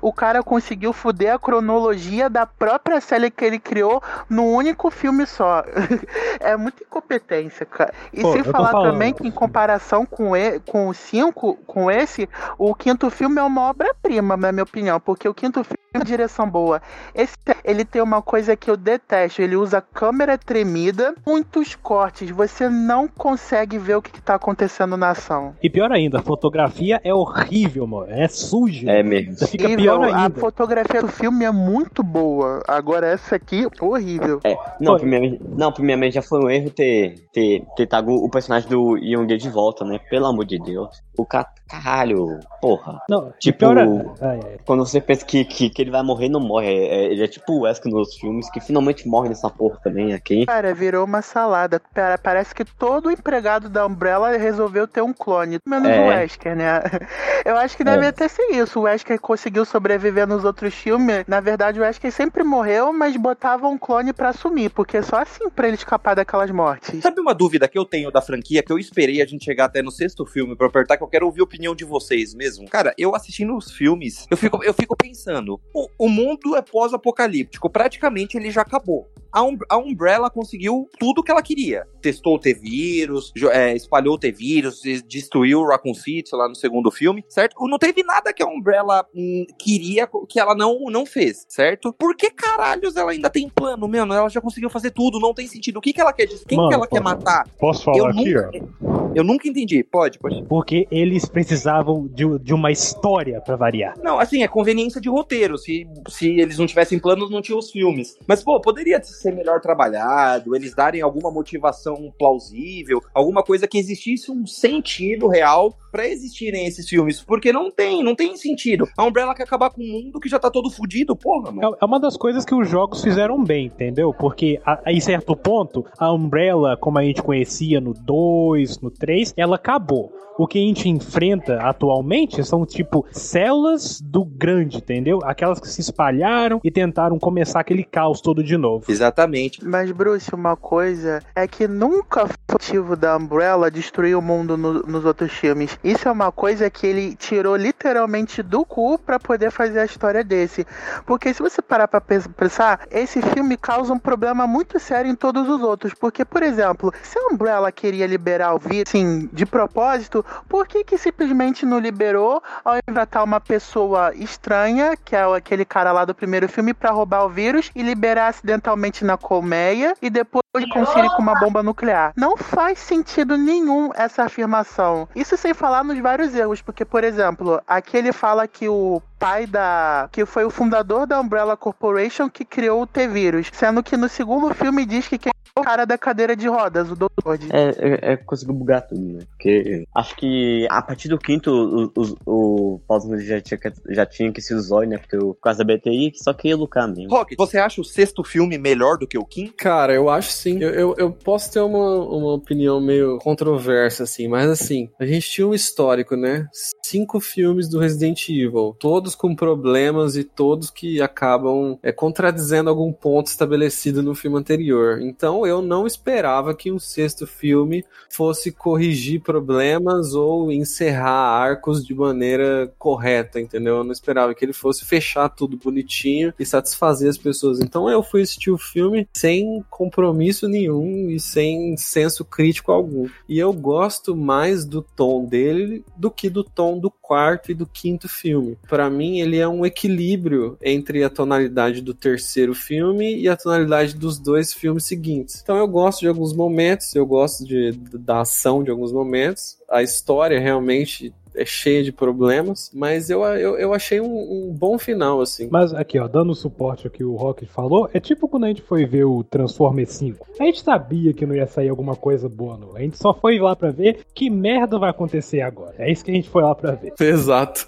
[SPEAKER 4] O cara conseguiu fuder a cronologia da própria série que ele criou no único filme só. é muita incompetência, cara. E Pô, sem falar também que em comparação com, e, com o 5, com esse, o quinto filme é uma obra-prima, na minha opinião, porque o quinto filme uma direção boa. Esse, ele tem uma coisa que eu detesto, ele usa câmera tremida, muitos cortes, você não consegue ver o que, está acontecendo na ação.
[SPEAKER 6] E pior ainda, a fotografia é horrível, mano. É suja suja.
[SPEAKER 3] É mesmo.
[SPEAKER 6] Fica pior ainda.
[SPEAKER 4] A fotografia do filme é muito boa. Agora essa aqui, horrível.
[SPEAKER 3] É, não, primeiramente, não, primeiramente já foi um erro ter, ter, ter trago o personagem do Young de volta, né? Pelo amor de Deus. O ca... caralho, porra.
[SPEAKER 6] Não,
[SPEAKER 3] tipo,
[SPEAKER 6] pior é...
[SPEAKER 3] quando você pensa que, que, que, ele vai morrer, não morre. É, ele é tipo o Wesker nos filmes, que finalmente morre nessa porra também aqui.
[SPEAKER 4] Cara, virou uma salada. Pera, parece que todo empregado da Umbrella resolveu ter um clone. Menos é. o Wesker, né? Eu acho que deve é. até ser isso. O Wesker conseguiu sobreviver nos outros filmes. Na verdade, o Wesker sempre morreu, mas botava um clone para assumir, porque é só assim pra ele escapar daquelas mortes.
[SPEAKER 1] Sabe uma dúvida que eu tenho da franquia, que eu esperei a gente chegar até no sexto filme pra apertar, que eu quero ouvir a opinião de vocês mesmo? Cara, eu assistindo os filmes, eu fico, eu fico pensando, o, o mundo é pós-apocalíptico, praticamente ele já acabou. A, um, a Umbrella conseguiu tudo que ela queria. Testou o T-Vírus, é, espalhou o T-Vírus, destruiu o Raccoon City lá no segundo filme, certo? Não teve nada que a Umbrella hum, queria que ela não, não fez, certo? Por que caralhos ela ainda tem plano, mano? Ela já conseguiu fazer tudo, não tem sentido. O que, que ela quer dizer? Quem Mano, que ela quer matar?
[SPEAKER 6] Posso falar
[SPEAKER 1] eu
[SPEAKER 6] aqui,
[SPEAKER 1] nunca, ó? Eu nunca entendi. Pode, pode.
[SPEAKER 6] Porque eles precisavam de, de uma história para variar.
[SPEAKER 1] Não, assim, é conveniência de roteiro. Se, se eles não tivessem planos, não tinham os filmes. Mas, pô, poderia ser melhor trabalhado, eles darem alguma motivação plausível, alguma coisa que existisse um sentido real para existirem esses filmes. Porque não tem, não tem sentido. A Umbrella quer acabar com o mundo que já tá todo fudido, porra, mano.
[SPEAKER 6] É, é uma das coisas que os jogos fizeram bem, entendeu? Porque a, a, em certo ponto, a Umbrella, como a gente conhecia no 2, no 3, ela acabou. O que a gente enfrenta atualmente são tipo células do grande, entendeu? Aquelas que se espalharam e tentaram começar aquele caos todo de novo.
[SPEAKER 1] Exatamente.
[SPEAKER 4] Mas, Bruce, uma coisa é que nunca foi motivo da Umbrella destruir o mundo no, nos outros filmes. Isso é uma coisa que ele tirou literalmente do cu para poder fazer a história desse. Porque se você parar pra pensar, esse filme causa um problema muito sério em todos os outros. Porque, por exemplo, se a Umbrella queria liberar o vírus, assim, de propósito, por que que simplesmente não liberou ao inventar uma pessoa estranha, que é aquele cara lá do primeiro filme, para roubar o vírus e liberar acidentalmente na colmeia e depois conferir com uma bomba nuclear? Não faz sentido nenhum essa afirmação. Isso sem falar nos vários erros, porque, por exemplo, aqui ele fala que o pai da. que foi o fundador da Umbrella Corporation que criou o T-Vírus. Sendo que no segundo filme diz que quem é o cara da cadeira de rodas, o Doutor.
[SPEAKER 3] É, é, é conseguiu bugar tudo, né? Porque acho que a partir do quinto o, o, o Paulo já tinha, já tinha que se usar, né? Porque o caso da BTI só queria lucrar mesmo.
[SPEAKER 1] Rock, você acha o sexto filme melhor do que o quinto?
[SPEAKER 5] Cara, eu acho Sim, eu, eu, eu posso ter uma, uma opinião meio controversa, assim, mas assim, a gente tinha um histórico, né? Cinco filmes do Resident Evil, todos com problemas e todos que acabam é, contradizendo algum ponto estabelecido no filme anterior. Então eu não esperava que um sexto filme fosse corrigir problemas ou encerrar arcos de maneira correta, entendeu? Eu não esperava que ele fosse fechar tudo bonitinho e satisfazer as pessoas. Então eu fui assistir o filme sem compromisso nenhum e sem senso crítico algum. E eu gosto mais do tom dele do que do tom do quarto e do quinto filme. Para mim, ele é um equilíbrio entre a tonalidade do terceiro filme e a tonalidade dos dois filmes seguintes. Então eu gosto de alguns momentos, eu gosto de, da ação de alguns momentos. A história realmente é cheia de problemas, mas eu, eu, eu achei um, um, bom final, assim.
[SPEAKER 6] Mas aqui, ó, dando suporte ao que o Rock falou, é tipo quando a gente foi ver o Transformers 5. A gente sabia que não ia sair alguma coisa boa, não. A gente só foi lá pra ver que merda vai acontecer agora. É isso que a gente foi lá pra ver.
[SPEAKER 5] Exato.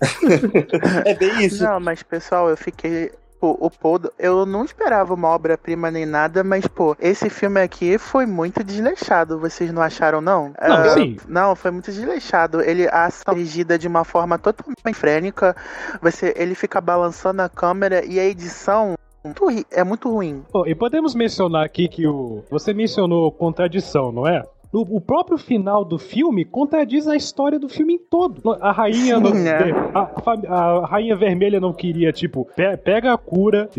[SPEAKER 1] é bem isso.
[SPEAKER 4] Não, mas pessoal, eu fiquei Pô, o Paul, eu não esperava uma obra-prima nem nada, mas, pô, esse filme aqui foi muito desleixado. Vocês não acharam, não?
[SPEAKER 6] Não, uh, sim.
[SPEAKER 4] Não, foi muito desleixado. Ele a ação dirigida de uma forma totalmente frênica. Você, ele fica balançando a câmera e a edição é muito ruim.
[SPEAKER 6] Oh, e podemos mencionar aqui que o. Você mencionou contradição, não é? O próprio final do filme contradiz a história do filme em todo. A rainha, não, é. a, a, a, rainha vermelha não queria, tipo, pe, pega a cura,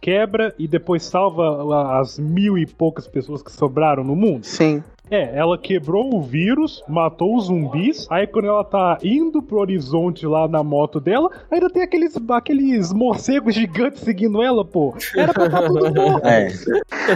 [SPEAKER 6] quebra e depois salva as mil e poucas pessoas que sobraram no mundo.
[SPEAKER 4] Sim.
[SPEAKER 6] É, ela quebrou o vírus, matou os zumbis, aí quando ela tá indo pro horizonte lá na moto dela, ainda tem aqueles, aqueles morcegos gigantes seguindo ela, pô. Era pra estar tá tudo morto.
[SPEAKER 4] É.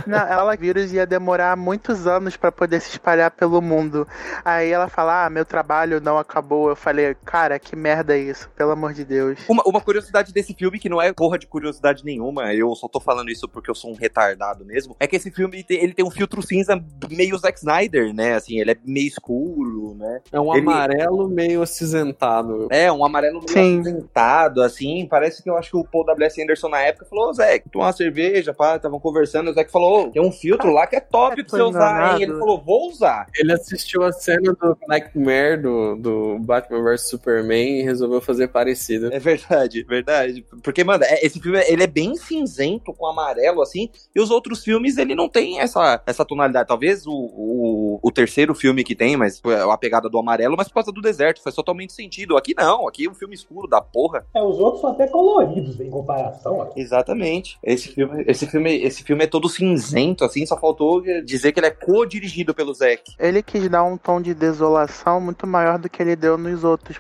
[SPEAKER 4] Não, ela vírus ia demorar muitos anos para poder se espalhar pelo mundo. Aí ela fala, ah, meu trabalho não acabou. Eu falei, cara, que merda é isso, pelo amor de Deus.
[SPEAKER 1] Uma, uma curiosidade desse filme, que não é porra de curiosidade nenhuma, eu só tô falando isso porque eu sou um retardado mesmo, é que esse filme ele tem um filtro cinza meio Zack Snyder Snyder, né? Assim, ele é meio escuro, né?
[SPEAKER 5] É um
[SPEAKER 1] ele...
[SPEAKER 5] amarelo meio acinzentado.
[SPEAKER 1] É, um amarelo meio Sim. acinzentado, assim. Parece que eu acho que o Paul W.S. Anderson na época falou, Zé, toma uma cerveja, pá, estavam conversando. O Zé falou, tem um filtro lá que é top é, pra você usar, hein? Ele falou, vou usar.
[SPEAKER 5] Ele assistiu a cena do Nightmare do, do Batman vs Superman e resolveu fazer parecido.
[SPEAKER 1] É verdade, verdade. Porque, mano, é, esse filme ele é bem cinzento com amarelo, assim, e os outros filmes ele não tem essa, essa tonalidade. Talvez o, o o, terceiro filme que tem, mas é a pegada do amarelo, mas por causa do deserto, faz totalmente sentido. Aqui não, aqui é um filme escuro da porra.
[SPEAKER 2] É, os outros são até coloridos em comparação.
[SPEAKER 1] Exatamente. Esse filme, esse filme, esse filme é todo cinzento, assim, só faltou dizer que ele é co-dirigido pelo Zack.
[SPEAKER 4] Ele quis dar um tom de desolação muito maior do que ele deu nos outros,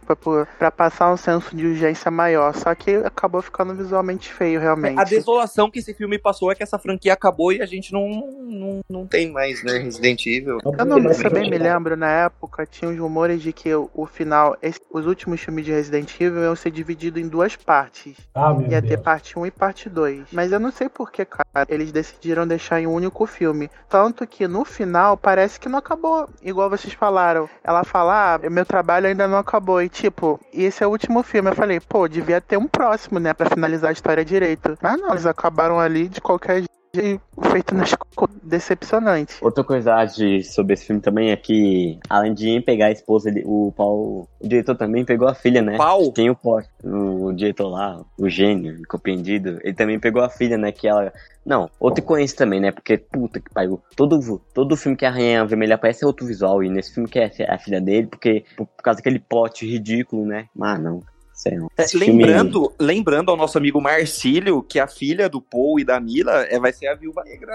[SPEAKER 4] para passar um senso de urgência maior. Só que acabou ficando visualmente feio, realmente.
[SPEAKER 1] A desolação que esse filme passou é que essa franquia acabou e a gente não, não, não tem mais, né, Resident Evil.
[SPEAKER 4] Eu não bem me lembro, na época, tinha os rumores de que o, final, esse, os últimos filmes de Resident Evil iam ser divididos em duas partes.
[SPEAKER 2] Ah,
[SPEAKER 4] Ia
[SPEAKER 2] Deus.
[SPEAKER 4] ter parte 1 e parte 2. Mas eu não sei por que, cara, eles decidiram deixar em um único filme. Tanto que no final parece que não acabou. Igual vocês falaram. Ela fala, ah, meu trabalho ainda não acabou. E tipo, esse é o último filme. Eu falei, pô, devia ter um próximo, né? Pra finalizar a história direito. Mas não, eles acabaram ali de qualquer jeito feito nas decepcionante.
[SPEAKER 3] Outra coisa de, sobre esse filme também é que, além de pegar a esposa, ele, o Paul, o diretor também pegou a filha, né?
[SPEAKER 1] Paul?
[SPEAKER 3] Tem o, o diretor lá, o gênio, incompreendido, ele também pegou a filha, né? Que ela. Não, outro conhece também, né? Porque, puta que pariu. Todo, todo filme que a Rainha Vermelha aparece é outro visual. E nesse filme que é a filha dele, porque por, por causa daquele plot ridículo, né? Mas não.
[SPEAKER 1] É, lembrando, filme... lembrando ao nosso amigo Marcílio que a filha do Paul e da Mila é, vai ser a viúva negra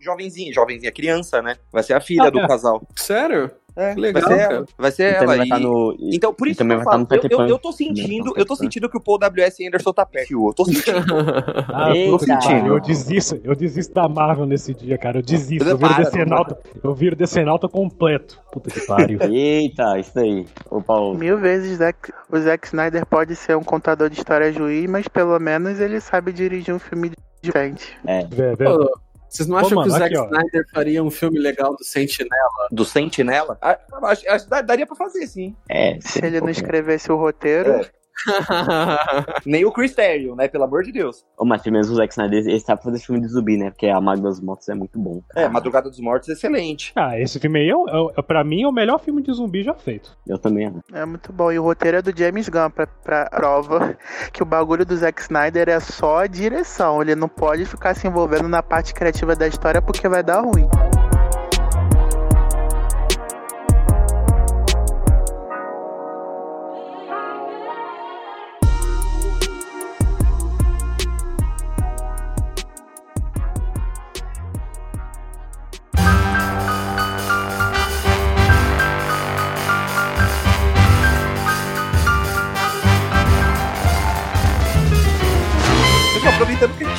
[SPEAKER 1] jovenzinha, jovenzinha, criança, né? Vai ser a filha ah, do é. casal.
[SPEAKER 5] Sério?
[SPEAKER 1] É, legal, vai ser ela. Vai ser ela.
[SPEAKER 3] Vai e... no...
[SPEAKER 1] Então, por isso que eu falo, eu, eu, eu, tô sentindo, eu tô sentindo que o Paul W.S. Anderson tá perto. Eu tô sentindo.
[SPEAKER 6] ah, tô sentindo. Eu desisto, eu desisto da Marvel nesse dia, cara. Eu desisto. Eu viro Decenalta, eu viro Decenalta completo. Puta que pariu.
[SPEAKER 3] Eita, isso aí. O Paulo.
[SPEAKER 4] Mil vezes o Zack Snyder pode ser um contador de história juiz, mas pelo menos ele sabe dirigir um filme diferente.
[SPEAKER 3] É.
[SPEAKER 6] é,
[SPEAKER 5] é. Vocês não acham Pô, mano, que o Zack aqui, Snyder faria um filme legal do Sentinela?
[SPEAKER 1] Do Sentinela? Acho, acho, daria pra fazer, sim.
[SPEAKER 3] É,
[SPEAKER 4] Se ele não escrevesse o roteiro. É.
[SPEAKER 1] Nem o Chris Terrio, né? Pelo amor de Deus.
[SPEAKER 3] Ô, mas pelo menos o Zack Snyder, ele sabe fazer filme de zumbi, né? Porque a Mago das Motos é muito bom.
[SPEAKER 1] É, Madrugada dos Mortos, excelente.
[SPEAKER 6] Ah, esse filme aí, é, o- é, pra mim, é o melhor filme de zumbi já feito.
[SPEAKER 3] Eu também, né?
[SPEAKER 4] É muito bom. E o roteiro é do James Gunn, pra, pra prova que o bagulho do Zack Snyder é só a direção. Ele não pode ficar se envolvendo na parte criativa da história porque vai dar ruim.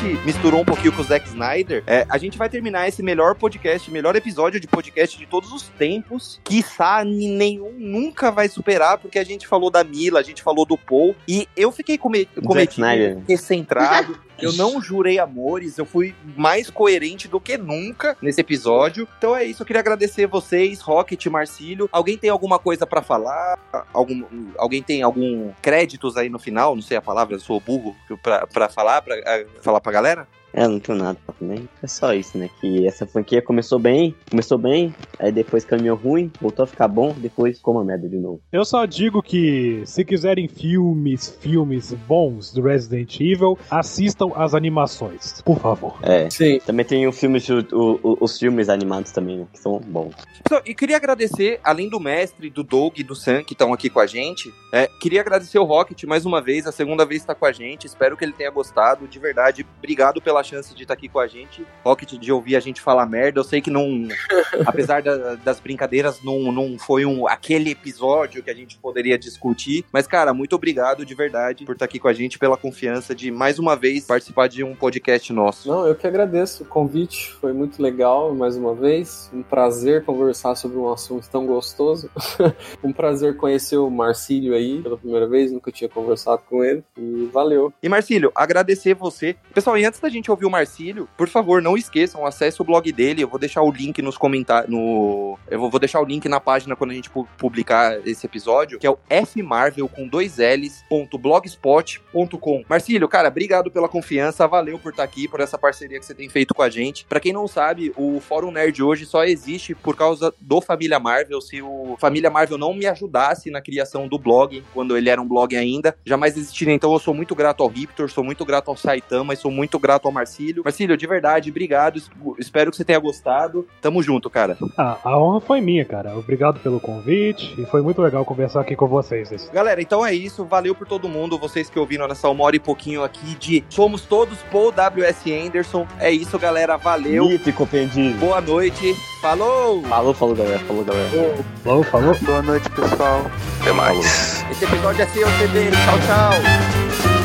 [SPEAKER 1] Gente misturou um pouquinho com o Zack Snyder, é, a gente vai terminar esse melhor podcast, melhor episódio de podcast de todos os tempos. N- nenhum nunca vai superar, porque a gente falou da Mila, a gente falou do Paul, e eu fiquei come cometido, recentrado. Eu não jurei amores, eu fui mais coerente do que nunca nesse episódio. Então é isso, eu queria agradecer vocês, Rocket, Marcílio. Alguém tem alguma coisa pra falar? Algum, alguém tem algum créditos aí no final? Não sei a palavra, eu sou burro pra, pra falar, pra eh, falar pra galera?
[SPEAKER 3] É, não tenho nada pra também. É só isso, né? Que essa franquia começou bem, começou bem, aí depois caminhou ruim, voltou a ficar bom, depois ficou uma merda de novo.
[SPEAKER 6] Eu só digo que, se quiserem filmes, filmes bons do Resident Evil, assistam as animações, por favor.
[SPEAKER 3] É.
[SPEAKER 5] Sim.
[SPEAKER 3] Também tem o filme, o- o- os filmes animados também, né? Que são bons.
[SPEAKER 1] Pessoal, e queria agradecer, além do mestre, do Doug e do Sam, que estão aqui com a gente, é, queria agradecer o Rocket mais uma vez, a segunda vez que está com a gente. Espero que ele tenha gostado. De verdade, obrigado pela chance de estar aqui com a gente. Rocket, de ouvir a gente falar merda. Eu sei que não. apesar da- das brincadeiras, não, não foi um, aquele episódio que a gente poderia discutir. Mas, cara, muito obrigado de verdade por estar aqui com a gente, pela confiança de mais uma vez participar de um podcast nosso.
[SPEAKER 5] Não, eu que agradeço o convite, foi muito legal mais uma vez. Um prazer conversar sobre um assunto tão gostoso. um prazer conhecer o Marcílio aí pela primeira vez, nunca tinha conversado com ele. E valeu.
[SPEAKER 1] E Marcílio, agradecer você. Pessoal, e antes da gente ouvir o Marcílio, por favor, não esqueçam, acesse o blog dele. Eu vou deixar o link nos comentários. No... Eu vou deixar o link na página quando a gente pu- publicar esse episódio, que é o fmarvel com dois L's, ponto blogspot.com. Marcílio, cara, obrigado pela confiança, valeu por estar aqui, por essa parceria que você tem feito com a gente. Pra quem não sabe, o Fórum Nerd hoje só existe por causa do Família Marvel. Se o Família Marvel não me ajudasse na criação do blog, quando ele era um blog ainda, jamais existiria. Então eu sou muito grato ao Riptor, sou muito grato ao Saitama e sou muito grato ao Marcílio. Marcílio, de verdade, obrigado. Es- Espero que você tenha gostado. Tamo junto, cara.
[SPEAKER 6] Ah, a honra foi minha, cara. Obrigado pelo convite e foi muito legal conversar aqui com vocês.
[SPEAKER 1] Galera, então é isso. Valeu por todo mundo. Vocês que ouviram nessa uma hora e pouquinho aqui de Somos Todos Paul W.S. Anderson. É isso, galera. Valeu.
[SPEAKER 3] Mito e compreendido.
[SPEAKER 1] Boa noite. Falou!
[SPEAKER 3] Falou, falou, galera. Falou, galera.
[SPEAKER 6] Falou, falou.
[SPEAKER 4] Boa noite, pessoal.
[SPEAKER 7] Até mais.
[SPEAKER 1] Esse episódio é seu, CD. Tchau, tchau.